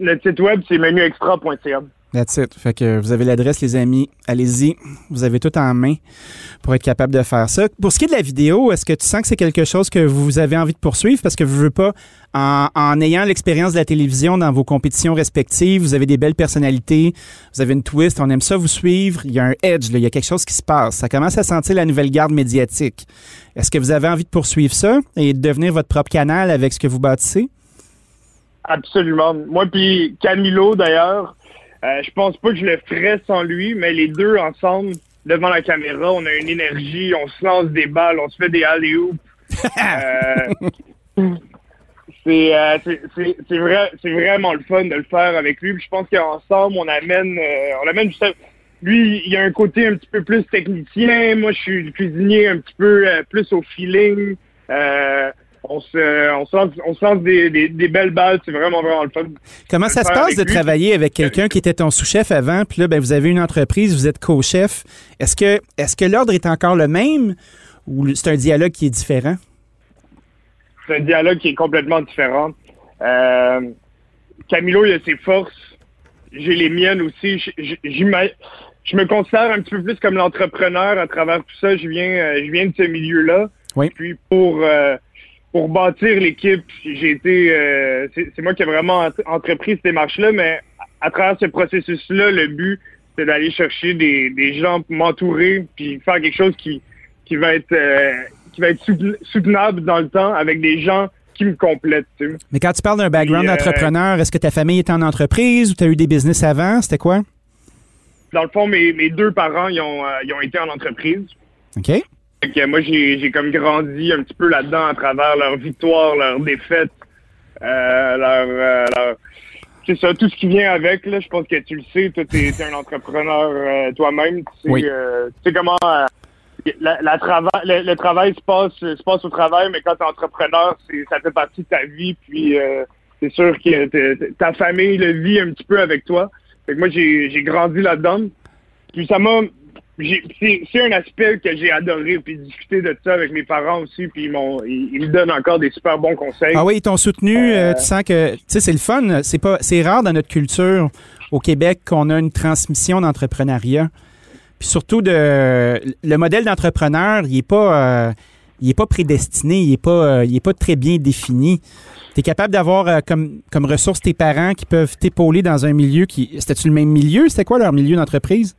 le site web, c'est menuextra.ca. That's it. Fait que vous avez l'adresse, les amis. Allez-y. Vous avez tout en main pour être capable de faire ça. Pour ce qui est de la vidéo, est-ce que tu sens que c'est quelque chose que vous avez envie de poursuivre? Parce que vous ne voulez pas, en, ayant l'expérience de la télévision dans vos compétitions respectives, vous avez des belles personnalités, vous avez une twist, on aime ça vous suivre. Il y a un edge, là, il y a quelque chose qui se passe. Ça commence à sentir la nouvelle garde médiatique. Est-ce que vous avez envie de poursuivre ça et de devenir votre propre canal avec ce que vous bâtissez? Absolument. Moi puis Camilo d'ailleurs, euh, je pense pas que je le ferais sans lui, mais les deux ensemble devant la caméra, on a une énergie, on se lance des balles, on se fait des alley *laughs* euh, c'est euh, c'est- c'est- vrai, c'est vraiment le fun de le faire avec lui. Puis je pense qu'ensemble, on amène, euh, on amène juste- Lui, il y a un côté un petit peu plus technicien. Moi, je suis le cuisinier un petit peu euh, plus au feeling. Euh, on se, on se lance, on se lance des, des, des belles balles. C'est vraiment, vraiment le fun. Comment ça se passe de lui. travailler avec quelqu'un qui était ton sous-chef avant, puis là, ben, vous avez une entreprise, vous êtes co-chef. Est-ce que, est-ce que l'ordre est encore le même ou c'est un dialogue qui est différent? C'est un dialogue qui est complètement différent. Euh, Camilo, il a ses forces. J'ai les miennes aussi. Je me considère un petit peu plus comme l'entrepreneur à travers tout ça. Je viens, euh, je viens de ce milieu-là. Oui. Puis pour euh, pour bâtir l'équipe, j'ai été. euh, c'est moi qui ai vraiment ent- entrepris cette démarche-là, mais à travers ce processus-là, le but, c'est d'aller chercher des, des gens pour m'entourer, puis faire quelque chose qui qui va être euh, qui va être souten- soutenable dans le temps avec des gens qui me complètent. tu sais. Mais quand tu parles d'un background euh, d'entrepreneur, est-ce que ta famille était en entreprise ou tu as eu des business avant? C'était quoi? Dans le fond, mes, mes deux parents, ils ont, ils ont été en entreprise. OK? Que moi, j'ai j'ai comme grandi un petit peu là-dedans à travers leurs victoires, leurs défaites, euh, leur, euh, leur- c'est ça, tout ce qui vient avec. Là, je pense que tu le sais, toi, t'es es un entrepreneur euh, toi-même. Tu sais, Oui. tu sais comment la, la trava- le, le travail se passe, se passe au travail, mais quand tu es entrepreneur, c'est- ça fait partie de ta vie. Puis c'est sûr que t- t- ta famille le vit un petit peu avec toi. Fait que moi, j'ai j'ai grandi là-dedans. Puis ça m'a. C'est un aspect que j'ai adoré, puis discuter de ça avec mes parents aussi, puis ils, m'ont- ils, ils me donnent encore des super bons conseils. Ah oui, ils t'ont soutenu. euh, Euh, tu sens que, tu sais, c'est le fun. C'est pas, c'est rare dans notre culture au Québec qu'on a une transmission d'entrepreneuriat. Puis surtout de, le modèle d'entrepreneur, il est pas, euh, il est pas prédestiné, il est pas, euh, il est pas très bien défini. Tu es capable d'avoir comme, comme ressource tes parents qui peuvent t'épauler dans un milieu qui. C'était-tu le même milieu? C'était quoi leur milieu d'entreprise?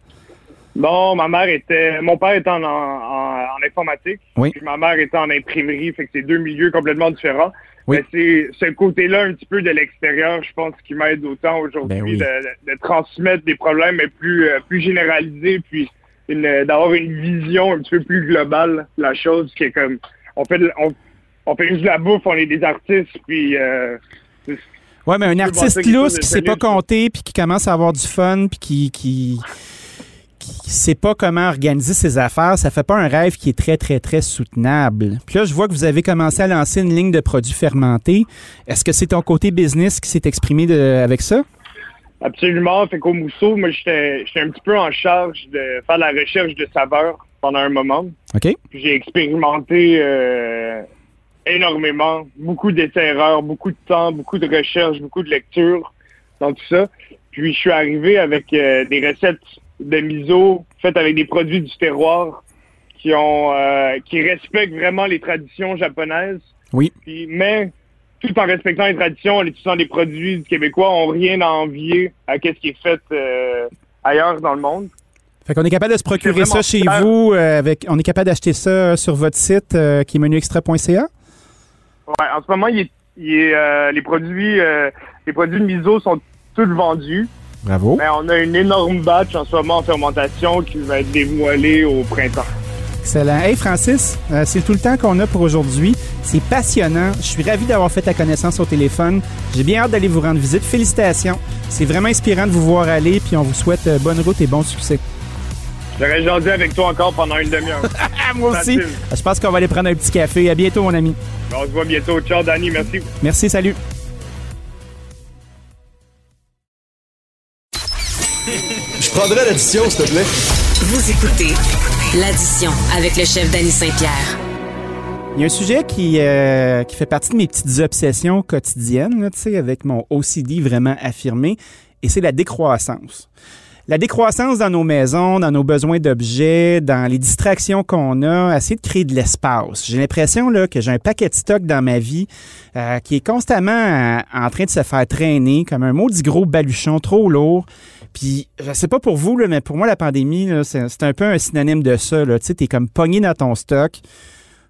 Bon, ma mère était, mon père était en, en, informatique, Oui. puis ma mère était en imprimerie, fait que c'est deux milieux complètement différents. Oui. Mais c'est ce côté-là un petit peu de l'extérieur, je pense, qui m'aide autant aujourd'hui Ben oui. de, transmettre des problèmes, mais plus euh, plus généralisés, puis d'avoir une vision un petit peu plus globale de la chose, qui est comme on fait de- on, on fait juste de la bouffe, on est des artistes, puis euh, Ouais, mais un artiste lousse qui sait pas compter puis qui commence à avoir du fun puis qui qui sait pas comment organiser ses affaires, ça fait pas un rêve qui est très très très soutenable. Puis là, je vois que vous avez commencé à lancer une ligne de produits fermentés. Est-ce que c'est ton côté business qui s'est exprimé de- avec ça? Absolument. Fait qu'au Mousseau, moi, j'étais un petit peu en charge de faire la recherche de saveurs pendant un moment. OK J'ai expérimenté euh, énormément, beaucoup d'essais-erreurs, beaucoup de temps, beaucoup de recherche, beaucoup de lecture dans tout ça. Puis je suis arrivé avec euh, des recettes de miso faites avec des produits du terroir qui ont euh, qui respectent vraiment les traditions japonaises. Oui. Puis, mais tout en respectant les traditions, en utilisant des produits québécois, ont rien à envier à ce qui est fait euh, ailleurs dans le monde. Fait qu'on est capable de se procurer ça chez vous euh, avec on est capable d'acheter ça sur votre site qui est menuextra.ca. Ouais, en ce moment, il est, il est, les produits les produits de miso sont tous vendus. Bravo. Mais on a une énorme batch en ce moment en fermentation qui va être dévoilée au printemps. Excellent. Hey Francis, euh, c'est tout le temps qu'on a pour aujourd'hui. C'est passionnant. Je suis ravi d'avoir fait ta connaissance au téléphone. J'ai bien hâte d'aller vous rendre visite. Félicitations. C'est vraiment inspirant de vous voir aller, puis on vous souhaite euh, bonne route et bon succès. J'aurais jasé avec toi encore pendant une demi-heure. *laughs* Moi aussi. Facile. Je pense qu'on va aller prendre un petit café. À bientôt, mon ami. On se voit bientôt. Ciao, Danny. Merci. Merci, salut. Prendrais l'addition, s'il te plaît? Vous écoutez l'addition avec le chef Danny Saint-Pierre. Il y a un sujet qui, euh, qui fait partie de mes petites obsessions quotidiennes, là, tu sais, avec mon OCD vraiment affirmé, et c'est la décroissance. La décroissance dans nos maisons, dans nos besoins d'objets, dans les distractions qu'on a, essayer de créer de l'espace. J'ai l'impression là, que j'ai un paquet de stock dans ma vie euh, qui est constamment euh, en train de se faire traîner comme un maudit gros baluchon trop lourd. Puis, je sais pas pour vous, là, mais pour moi, la pandémie, c'est un peu un synonyme de ça. Tu sais, t'es comme pogné dans ton stock.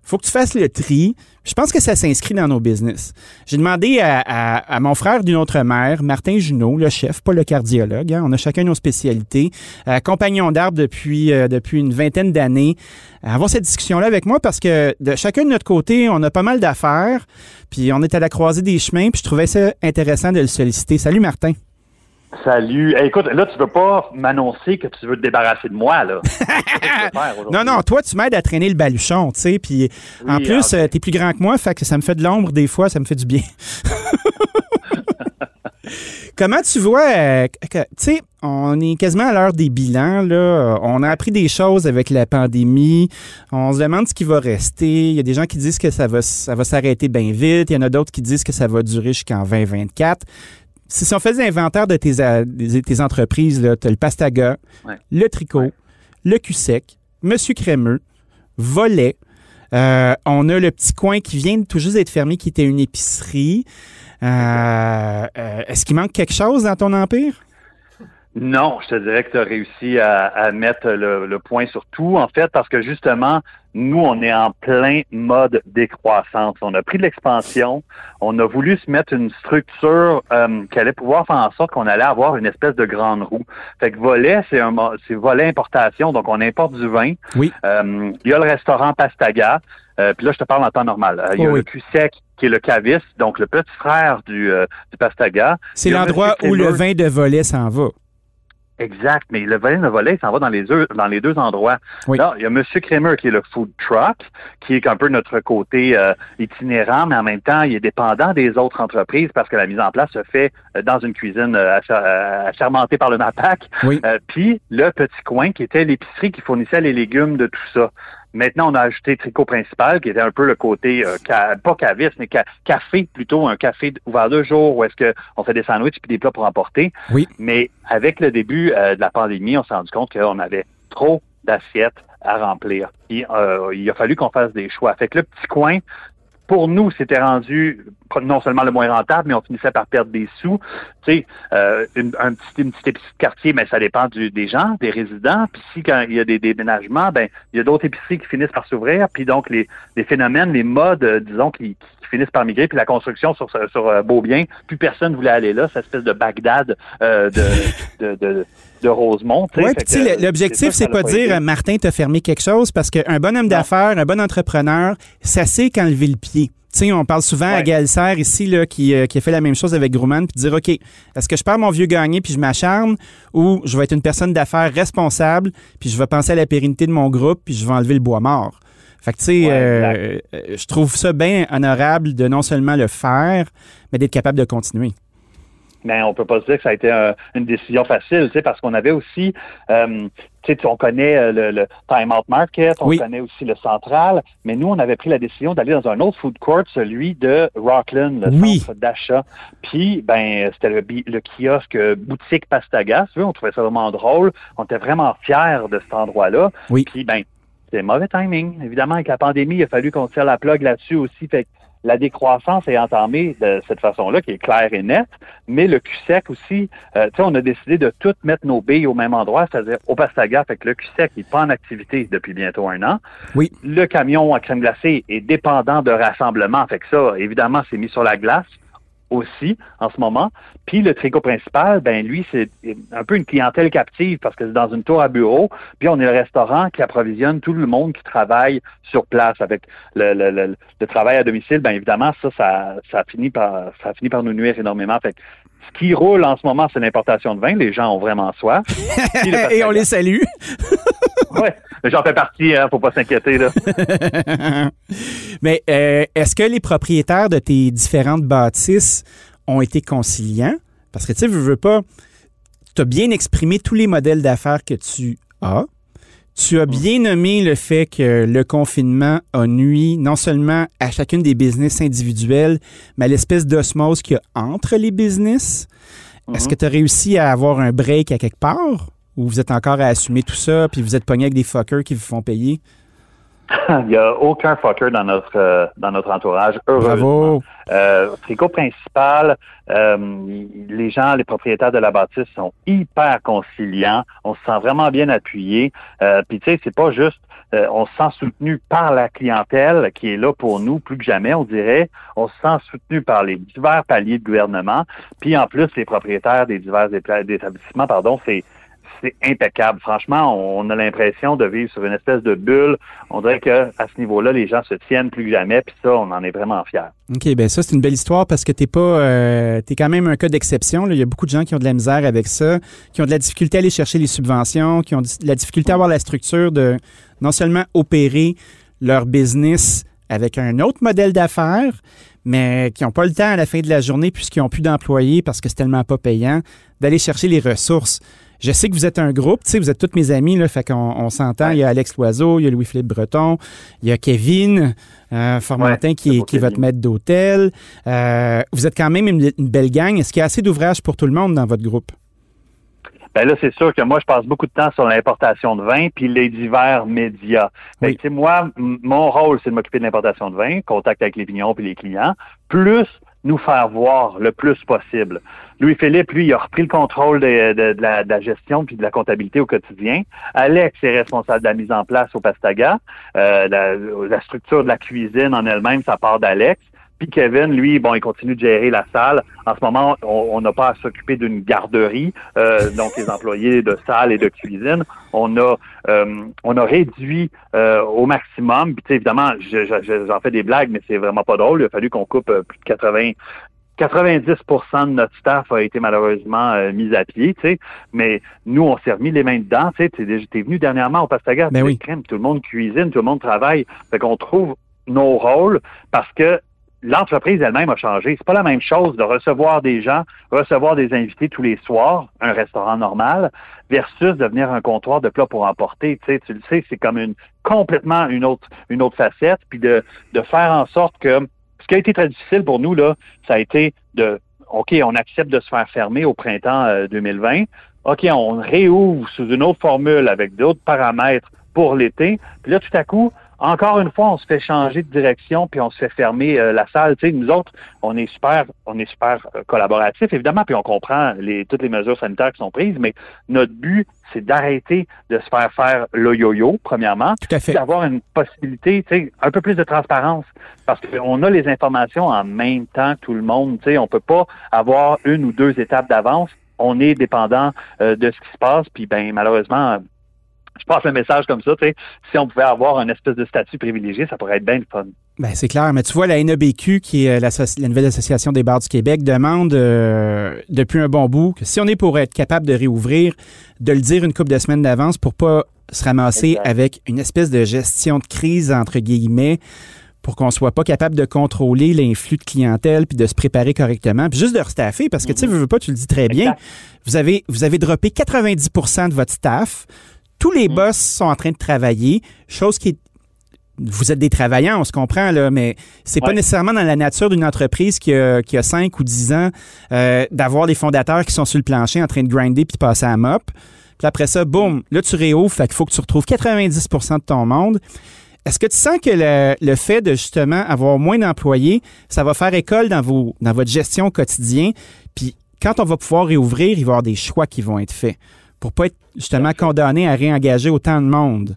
Faut que tu fasses le tri. Je pense que ça s'inscrit dans nos business. J'ai demandé à, à- à mon frère d'une autre mère, Martin Junot, le chef, pas le cardiologue. hein. On a chacun nos spécialités. Euh, compagnon d'arbre depuis, euh, depuis une vingtaine d'années. Avoir cette discussion-là avec moi parce que de chacun de notre côté, on a pas mal d'affaires. Puis on est à la croisée des chemins. Puis je trouvais ça intéressant de le solliciter. Salut Martin. Salut. Hey, écoute, là, tu veux pas m'annoncer que tu veux te débarrasser de moi, là. *laughs* Tu. Non, non, toi, tu m'aides à traîner le baluchon, tu sais. Puis en plus, ah, ok. euh, t'es plus grand que moi, fait que ça me fait de l'ombre des fois, ça me fait du bien. *laughs* Comment tu vois, euh, tu sais, on est quasiment à l'heure des bilans, là. On a appris des choses avec la pandémie. On se demande ce qui va rester. Il y a des gens qui disent que ça va, ça va s'arrêter bien vite. Il y en a d'autres qui disent que ça va durer jusqu'en 2024. Si on faisait l'inventaire de tes, des- tes entreprises, tu as le Pastaga, Ouais. le Tricot, Ouais. le Cul-Sec, Monsieur Crémeux, Volet. Euh, on a le petit coin qui vient de tout juste d'être fermé, qui était une épicerie. Euh, euh, Est-ce qu'il manque quelque chose dans ton empire? Non, je te dirais que tu as réussi à, à mettre le, le point sur tout, en fait, parce que justement, nous, on est en plein mode décroissance. On a pris de l'expansion, on a voulu se mettre une structure euh, qui allait pouvoir faire en sorte qu'on allait avoir une espèce de grande roue. Fait que volet, c'est un c'est volet importation, donc on importe du vin. Oui. Euh, il y a le restaurant Pastaga. Euh, puis là, je te parle en temps normal. Euh, il y a Oh oui. le Q-Sec, qui est le caviste, donc le petit frère du, euh, du Pastaga. C'est l'endroit où le vin de volet s'en va. Exact, mais le volet de volet, il s'en va dans les deux, dans les deux endroits. Oui. Là, il y a Monsieur Kramer qui est le food truck, qui est un peu notre côté euh, itinérant, mais en même temps, il est dépendant des autres entreprises parce que la mise en place se fait euh, dans une cuisine euh, euh, assermentée par le *laughs* MAPAC. Oui. Euh, Puis le petit coin qui était l'épicerie qui fournissait les légumes de tout ça. Maintenant, on a ajouté Tricot Principal, qui était un peu le côté, euh, ca- pas caviste, mais ca- café plutôt, un café ouvert deux jours où est-ce qu'on fait des sandwichs puis des plats pour emporter. Oui. Mais avec le début euh, de la pandémie, on s'est rendu compte qu'on avait trop d'assiettes à remplir. Puis, euh, il a fallu qu'on fasse des choix. Fait que le petit coin, pour nous, c'était rendu non seulement le moins rentable, mais on finissait par perdre des sous. Tu sais, euh, une, un petit, une petite épicerie de quartier, mais ça dépend du, des gens, des résidents. Puis si quand il y a des déménagements, ben il y a d'autres épiceries qui finissent par s'ouvrir. Puis donc les, les phénomènes, les modes, euh, disons, qui, qui finissent par migrer. Puis la construction sur, sur euh, Beaubien, plus personne voulait aller là. Cette espèce de Bagdad euh, de, *laughs* de, de, de Rosemont. Oui, puis que, tu sais, euh, l'objectif, c'est pas dire été. Martin t'a fermé quelque chose parce qu'un bon homme d'affaires, un bon entrepreneur, ça sait quand lever le pied. Tu sais, on parle souvent à Ouais. Serre ici là, qui, euh, qui a fait la même chose avec Grumman, puis dire OK, est-ce que je perds mon vieux gagné puis je m'acharne ou je vais être une personne d'affaires responsable puis je vais penser à la pérennité de mon groupe puis je vais enlever le bois mort? Fait que tu sais, Ouais, euh, euh, je trouve ça bien honorable de non seulement le faire, mais d'être capable de continuer. mais on peut pas se dire que ça a été un- une décision facile, tu sais, parce qu'on avait aussi, euh, tu sais, on connaît le, le Time Out Market, on Oui. connaît aussi le Central, mais nous, on avait pris la décision d'aller dans un autre food court, celui de Rockland, le Oui. centre d'achat. Puis, ben, c'était le, kiosque boutique Pastaga, on trouvait ça vraiment drôle, on était vraiment fiers de cet endroit-là. Oui. Puis, ben, c'est mauvais timing. Évidemment, avec la pandémie, il a fallu qu'on tire la plug là-dessus aussi. Fait que la décroissance est entamée de cette façon-là, qui est claire et nette. Mais le cul-sec aussi, euh, tu sais, on a décidé de toutes mettre nos billes au même endroit, c'est-à-dire au Pastaga. Fait que le cul-sec n'est pas en activité depuis bientôt un an. Oui. Le camion à crème glacée est dépendant de rassemblement. Fait que ça, évidemment, c'est mis sur la glace. Aussi en ce moment. Puis le tricot principal, ben lui, c'est un peu une clientèle captive parce que c'est dans une tour à bureau. Puis on est le restaurant qui approvisionne tout le monde qui travaille sur place avec le, travail à domicile. Ben évidemment, ça, ça, ça finit par ça finit par nous nuire énormément. Fait ce qui roule en ce moment, c'est l'importation de vin. Les gens ont vraiment soif. *laughs* Et on les salue. *laughs* oui, j'en fais partie, hein, faut pas s'inquiéter. *laughs* Mais euh, est-ce que les propriétaires de tes différentes bâtisses ont été conciliants? Parce que tu sais, veux, veux pas, tu as bien exprimé tous les modèles d'affaires que tu as. Tu as bien nommé le fait que le confinement a nuit non seulement à chacune des business individuels, mais à l'espèce d'osmose qu'il y a entre les business. Est-ce que tu as réussi à avoir un break à quelque part? Ou vous êtes encore à assumer tout ça, puis vous êtes pogné avec des fuckers qui vous font payer? *laughs* Il n'y a aucun fucker dans notre euh, dans notre entourage, heureusement. Bravo. Euh, tricot principal, euh, les gens, les propriétaires de la bâtisse sont hyper conciliants. On se sent vraiment bien appuyé. Euh, Puis tu sais, c'est pas juste euh, on se sent soutenu par la clientèle qui est là pour nous plus que jamais, on dirait. On se sent soutenu par les divers paliers de gouvernement. Puis en plus, les propriétaires des divers éta- établissements, pardon, c'est impeccable. Franchement, on a l'impression de vivre sur une espèce de bulle. On dirait que à ce niveau-là, les gens se tiennent plus que jamais. Puis ça, on en est vraiment fiers. OK, ben ça, c'est une belle histoire parce que t'es pas. Euh, t'es quand même un cas d'exception. Il y a beaucoup de gens qui ont de la misère avec ça, qui ont de la difficulté à aller chercher les subventions, qui ont de la difficulté à avoir la structure de non seulement opérer leur business avec un autre modèle d'affaires, mais qui n'ont pas le temps à la fin de la journée, puisqu'ils n'ont plus d'employés parce que c'est tellement pas payant, d'aller chercher les ressources. Je sais que vous êtes un groupe, tu sais, vous êtes tous mes amis, là, fait qu'on on s'entend. Il y a Alex Loiseau, il y a Louis-Philippe Breton, il y a Kevin euh, Formantin Ouais, qui, est, qui est votre maître d'hôtel. Euh, vous êtes quand même une, une belle gang. Est-ce qu'il y a assez d'ouvrages pour tout le monde dans votre groupe? Ben là, c'est sûr que moi, je passe beaucoup de temps sur l'importation de vin puis les divers médias. Fait que, Oui. tu sais, moi, mon rôle, c'est de m'occuper de l'importation de vin, contact avec les vignons puis les clients, plus nous faire voir le plus possible. Louis-Philippe, lui, il a repris le contrôle de, la gestion puis de la comptabilité au quotidien. Alex est responsable de la mise en place au Pastaga. Euh, la, la structure de la cuisine en elle-même, ça part d'Alex. Puis Kevin, lui, bon, il continue de gérer la salle. En ce moment, on n'a pas à s'occuper d'une garderie, euh, *laughs* donc les employés de salle et de cuisine. On a, euh, on a réduit euh, au maximum. Puis tu sais, évidemment, je- je- je- j'en fais des blagues, mais c'est vraiment pas drôle. Il a fallu qu'on coupe euh, plus de 80. 90% de notre staff a été malheureusement euh, mis à pied, tu sais, mais nous, on s'est remis les mains dedans, tu sais, t'es, venu dernièrement au Pastaga, Ben tu sais, oui. crème, tout le monde cuisine, tout le monde travaille, fait qu'on trouve nos rôles parce que l'entreprise elle-même a changé. C'est pas la même chose de recevoir des gens, recevoir des invités tous les soirs, un restaurant normal, versus devenir un comptoir de plats pour emporter. Tu sais, tu le sais, c'est comme une complètement une autre une autre facette, puis de de faire en sorte que ce qui a été très difficile pour nous là, ça a été de OK, on accepte de se faire fermer au printemps euh, 2020. OK, on réouvre sous une autre formule avec d'autres paramètres pour l'été. Puis là, tout à coup, encore une fois, on se fait changer de direction puis on se fait fermer euh, la salle. Tu sais, nous autres, on est super, on est super euh, collaboratifs évidemment, puis on comprend les, toutes les mesures sanitaires qui sont prises. Mais notre but, c'est d'arrêter de se faire faire le yo-yo premièrement, d'avoir une possibilité, tu sais, un peu plus de transparence, parce qu'on a les informations en même temps que tout le monde. Tu sais, on peut pas avoir une ou deux étapes d'avance. On est dépendant euh, de ce qui se passe, puis ben malheureusement. Euh, Je passe le message comme ça, tu sais, si on pouvait avoir un espèce de statut privilégié, ça pourrait être bien le fun. Ben, c'est clair, mais tu vois, la NEBQ, qui est l'associ- la nouvelle association des bars du Québec, demande euh, depuis un bon bout que si on est pour être capable de réouvrir, de le dire une couple de semaines d'avance pour pas se ramasser avec une espèce de gestion de crise, entre guillemets, pour qu'on soit pas capable de contrôler l'influx de clientèle puis de se préparer correctement, puis juste de restaffer, parce que tu sais, veux, veux pas, tu le dis très bien, Exact. vous avez, vous avez droppé 90% de votre staff, tous les boss sont en train de travailler, chose qui est vous êtes des travailleurs, on se comprend, là, mais c'est pas nécessairement dans la nature d'une entreprise qui a, qui a 5 ou 10 ans euh, d'avoir des fondateurs qui sont sur le plancher en train de grinder puis de passer à mop. Puis après ça, boum, là, tu réouvres, fait qu'il faut que tu retrouves 90% de ton monde. Est-ce que tu sens que le, le fait de justement avoir moins d'employés, ça va faire école dans, vos, dans votre gestion au quotidien? Puis quand on va pouvoir réouvrir, il va y avoir des choix qui vont être faits pour pas être justement condamné à réengager autant de monde.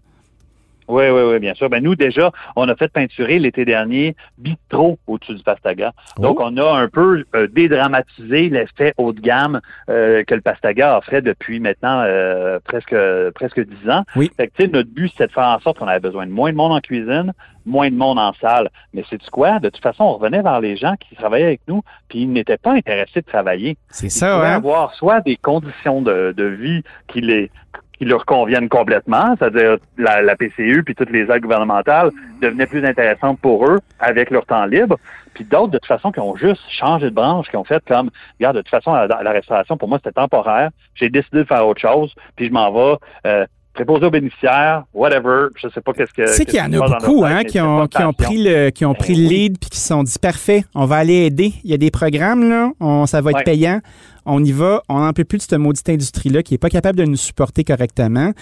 Oui, oui, oui, bien sûr. Ben, nous, déjà, on a fait peinturer l'été dernier Bistro au-dessus du Pastaga. Donc, on a un peu euh, dédramatisé l'effet haut de gamme euh, que le Pastaga offrait depuis maintenant euh, presque presque dix ans. Oui. Fait que, tu sais, notre but, c'était de faire en sorte qu'on avait besoin de moins de monde en cuisine, moins de monde en salle. Mais c'est quoi? De toute façon, on revenait vers les gens qui travaillaient avec nous, puis ils n'étaient pas intéressés de travailler. C'est ça, pouvaient hein? avoir soit des conditions de, de vie qui les qui leur conviennent complètement, c'est-à-dire la, la PCU puis toutes les aides gouvernementales devenaient plus intéressantes pour eux avec leur temps libre, puis d'autres de toute façon qui ont juste changé de branche, qui ont fait comme regarde de toute façon la, la restauration pour moi c'était temporaire, j'ai décidé de faire autre chose, puis je m'en vais euh, préposer aux bénéficiaires, whatever, je sais pas qu'est-ce que Tu sais qu'il y en a beaucoup hein, qui, ont, qui pris le, qui ont pris le Ben lead puis qui se sont dit parfait, on va aller aider. Il y a des programmes, là, on, ça va être Ouais. payant. On y va, on n'en peut plus de cette maudite industrie-là qui n'est pas capable de nous supporter correctement.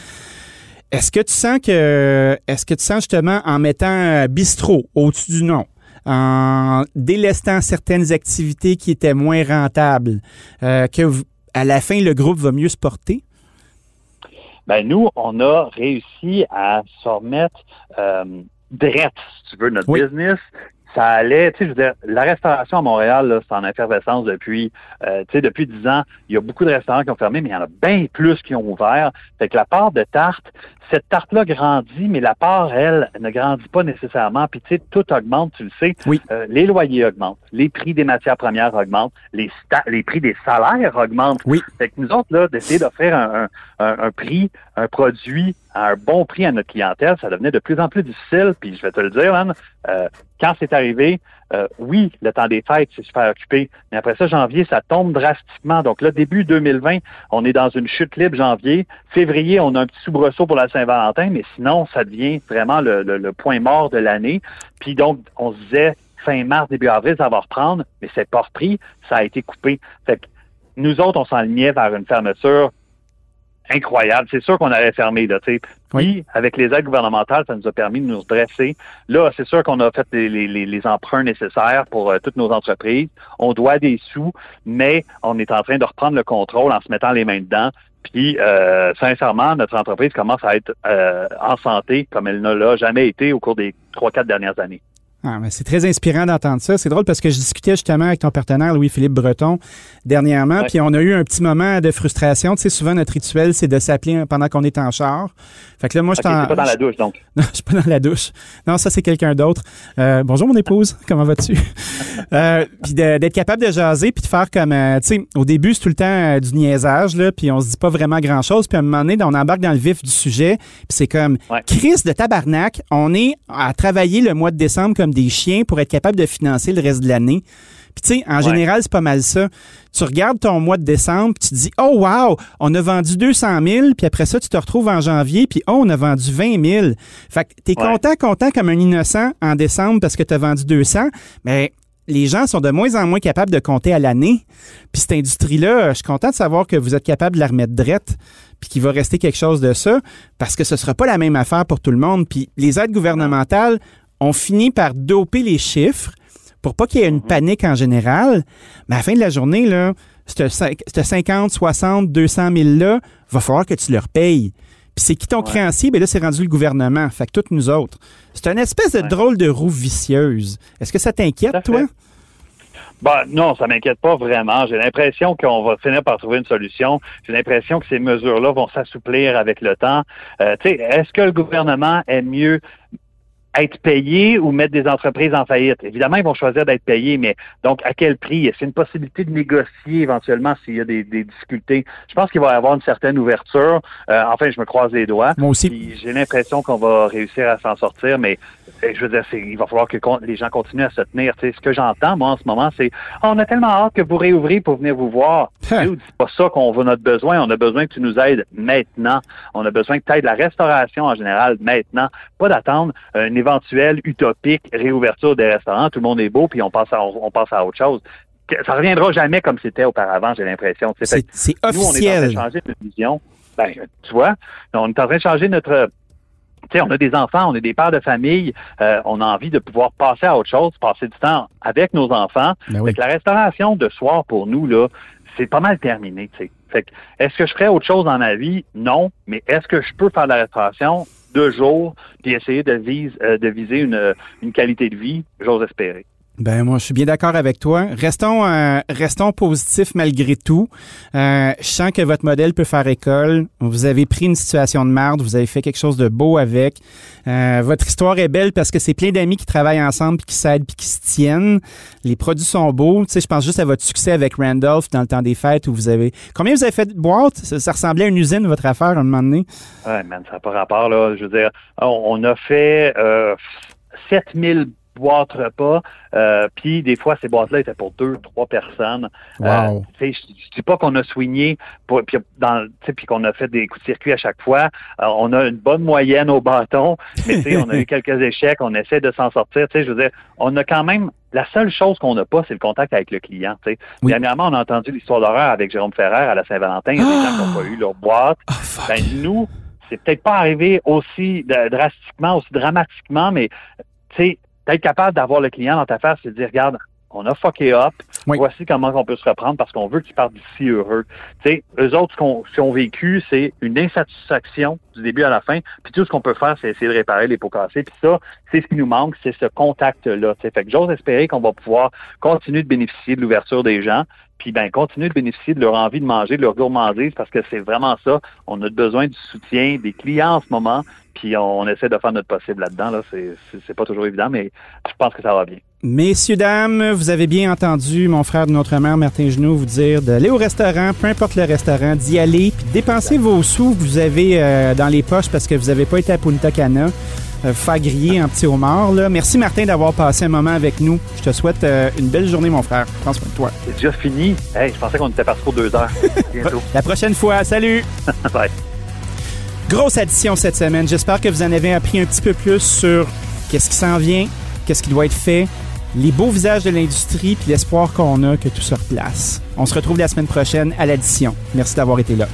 Est-ce que tu sens que, est-ce que tu sens justement en mettant bistrot au-dessus du nom, en délestant certaines activités qui étaient moins rentables, euh, que à la fin le groupe va mieux se porter? Ben nous, on a réussi à se remettre euh, drette, si tu veux, notre Oui. business. Ça allait, tu sais, je veux dire, la restauration à Montréal, là, c'est en effervescence depuis, euh, tu sais, depuis 10 ans. Il y a beaucoup de restaurants qui ont fermé, mais il y en a bien plus qui ont ouvert. Fait que la part de tarte, cette tarte-là grandit, mais la part, elle, ne grandit pas nécessairement. Puis, tu sais, tout augmente, tu le sais. Oui. Euh, les loyers augmentent, les prix des matières premières augmentent, les, les prix des salaires augmentent. Oui. Fait que nous autres, là, d'essayer d'offrir un, un, un- un prix, un produit à un bon prix à notre clientèle, ça devenait de plus en plus difficile. Puis je vais te le dire, man, euh, quand c'est arrivé, euh, oui, le temps des fêtes, c'est super occupé. Mais après ça, janvier, ça tombe drastiquement. Donc là, début 2020, on est dans une chute libre janvier. Février, on a un petit soubresaut pour la Saint-Valentin, mais sinon, ça devient vraiment le, le- le point mort de l'année. Puis donc, on se disait fin mars, début avril, ça va reprendre, mais c'est pas repris, ça a été coupé. Fait que nous autres, on s'enlignait vers une fermeture incroyable. C'est sûr qu'on allait fermer, là, tu sais. Puis, avec les aides gouvernementales, ça nous a permis de nous redresser. Là, c'est sûr qu'on a fait les, les- les- les emprunts nécessaires pour euh, toutes nos entreprises. On doit des sous, mais on est en train de reprendre le contrôle en se mettant les mains dedans. Puis, euh, sincèrement, notre entreprise commence à être euh, en santé comme elle ne l'a jamais été au cours des trois, quatre dernières années. Ah, c'est très inspirant d'entendre ça. C'est drôle parce que je discutais justement avec ton partenaire Louis-Philippe Breton dernièrement, Ouais. puis on a eu un petit moment de frustration. Tu sais, souvent notre rituel, c'est de s'appeler pendant qu'on est en char. Fait que là, moi, je c'est pas dans la douche, donc. *laughs* non, je suis pas dans la douche. Non, ça, c'est quelqu'un d'autre. Euh, bonjour, mon épouse. *laughs* Comment vas-tu? euh, puis d'être capable de jaser puis de faire comme, euh, tu sais, au début, c'est tout le temps du niaisage, là, puis on se dit pas vraiment grand-chose. Puis à un moment donné, on embarque dans le vif du sujet. Puis c'est comme, Ouais. Chris de tabarnak, on est à travailler le mois de décembre comme des chiens pour être capable de financer le reste de l'année. Puis tu sais, en Ouais. général, c'est pas mal ça. Tu regardes ton mois de décembre, puis tu te dis, oh wow, on a vendu 200 000, puis après ça, tu te retrouves en janvier, puis oh, on a vendu 20 000. Fait que t'es Ouais. content, content comme un innocent en décembre parce que tu as vendu 200, mais les gens sont de moins en moins capables de compter à l'année. Puis cette industrie-là, je suis content de savoir que vous êtes capable de la remettre drette, puis qu'il va rester quelque chose de ça, parce que ce sera pas la même affaire pour tout le monde. Puis les aides gouvernementales ont fini par doper les chiffres pour pas qu'il y ait une panique en général. Mais à la fin de la journée, là, ce 50, 60, 200 000-là, va falloir que tu leur payes. Puis c'est qui ton créancier? Ben là, c'est rendu le gouvernement. Fait que toutes nous autres. C'est une espèce de Ouais. drôle de roue vicieuse. Est-ce que ça t'inquiète, toi? Ben, non, ça m'inquiète pas vraiment. J'ai l'impression qu'on va finir par trouver une solution. J'ai l'impression que ces mesures-là vont s'assouplir avec le temps. Euh, tu sais, est-ce que le gouvernement aime mieux être payé ou mettre des entreprises en faillite? Évidemment, ils vont choisir d'être payés, mais donc à quel prix? Est-ce une possibilité de négocier éventuellement s'il y a des, des difficultés? Je pense qu'il va y avoir une certaine ouverture. Euh, enfin, je me croise les doigts. Moi aussi. J'ai l'impression qu'on va réussir à s'en sortir, mais euh, je veux dire, il va falloir que les gens continuent à se tenir. Tu sais, ce que j'entends, moi, en ce moment, c'est Ah, on a tellement hâte que vous réouvrez pour venir vous voir. Hein. C'est pas ça qu'on veut notre besoin. On a besoin que tu nous aides maintenant. On a besoin que tu aides la restauration en général maintenant. Pas d'attendre une éventuelle utopique réouverture des restaurants. Tout le monde est beau, puis on passe à, on passe à autre chose. Ça reviendra jamais comme c'était auparavant, j'ai l'impression. C'est c'est nous, on est en train de officiel. changer notre vision. Ben, tu vois, on est en train de changer notre. Tu sais, on a des enfants, on est des pères de famille, euh, on a envie de pouvoir passer à autre chose, passer du temps avec nos enfants. Ben oui. Fait que la restauration de soir pour nous là, c'est pas mal terminé. tu sais. Fait que est-ce que je ferais autre chose dans ma vie? Non, mais est-ce que je peux faire de la restauration? Deux jours, puis essayer de, euh, viser une qualité de vie, j'ose espérer. Ben moi, je suis bien d'accord avec toi. Restons, euh, restons positifs malgré tout. Euh, je sens que votre modèle peut faire école. Vous avez pris une situation de merde, vous avez fait quelque chose de beau avec. Euh, votre histoire est belle parce que c'est plein d'amis qui travaillent ensemble, puis qui s'aident, puis qui se tiennent. Les produits sont beaux. Tu sais, je pense juste à votre succès avec Randolph dans le temps des fêtes où vous avez. Combien vous avez fait de boîtes? Ça, ressemblait à une usine votre affaire à un moment donné. Ouais, man, ça n'a pas rapport là. Je veux dire, on, a fait euh, 7000 boîtes repas. Euh, puis des fois, ces boîtes-là étaient pour deux, trois personnes. Wow. Euh, je dis pas qu'on a soigné puis, qu'on a fait des coups de circuit à chaque fois. Euh, on a une bonne moyenne au bâton, mais on a eu *laughs* quelques échecs. On essaie de s'en sortir. Je veux dire, on a quand même la seule chose qu'on n'a pas, c'est le contact avec le client. Dernièrement, on a entendu l'histoire d'horreur avec Jérôme Ferrer à la Saint-Valentin. Il y a des gens qui n'ont pas eu leur boîte. Oh, ben, nous, c'est peut-être pas arrivé aussi drastiquement, aussi dramatiquement, mais tu sais, d'être capable d'avoir le client dans ta face et de dire, regarde, on a fucké up, voici comment on peut se reprendre parce qu'on veut qu'ils partent d'ici heureux. Sais, eux autres, ce qu'ils ont vécu, c'est une insatisfaction du début à la fin, puis tout ce qu'on peut faire, c'est essayer de réparer les pots cassés, puis ça, c'est ce qui nous manque, c'est ce contact-là. Fait que j'ose espérer qu'on va pouvoir continuer de bénéficier de l'ouverture des gens, puis ben continuer de bénéficier de leur envie de manger, de leur gourmandise, parce que c'est vraiment ça. On a besoin du soutien des clients en ce moment, puis on, essaie de faire notre possible là-dedans. Là. C'est pas toujours évident, mais je pense que ça va bien. Messieurs, dames, vous avez bien entendu mon frère de notre mère, Martin Genoux, vous dire d'aller au restaurant, peu importe le restaurant, d'y aller, puis dépenser vos sous que vous avez euh, dans les poches parce que vous n'avez pas été à Punta Cana. Euh, faire griller un petit homard. Là. Merci Martin d'avoir passé un moment avec nous. Je te souhaite euh, une belle journée, mon frère. Prends soin de toi. C'est déjà fini? Hey, je pensais qu'on était parti pour deux heures. *laughs* Bientôt. La prochaine fois. Salut. *laughs* Bye. Grosse addition cette semaine. J'espère que vous en avez appris un petit peu plus sur qu'est-ce qui s'en vient, qu'est-ce qui doit être fait, les beaux visages de l'industrie, puis l'espoir qu'on a que tout se replace. On se retrouve la semaine prochaine à l'addition. Merci d'avoir été là.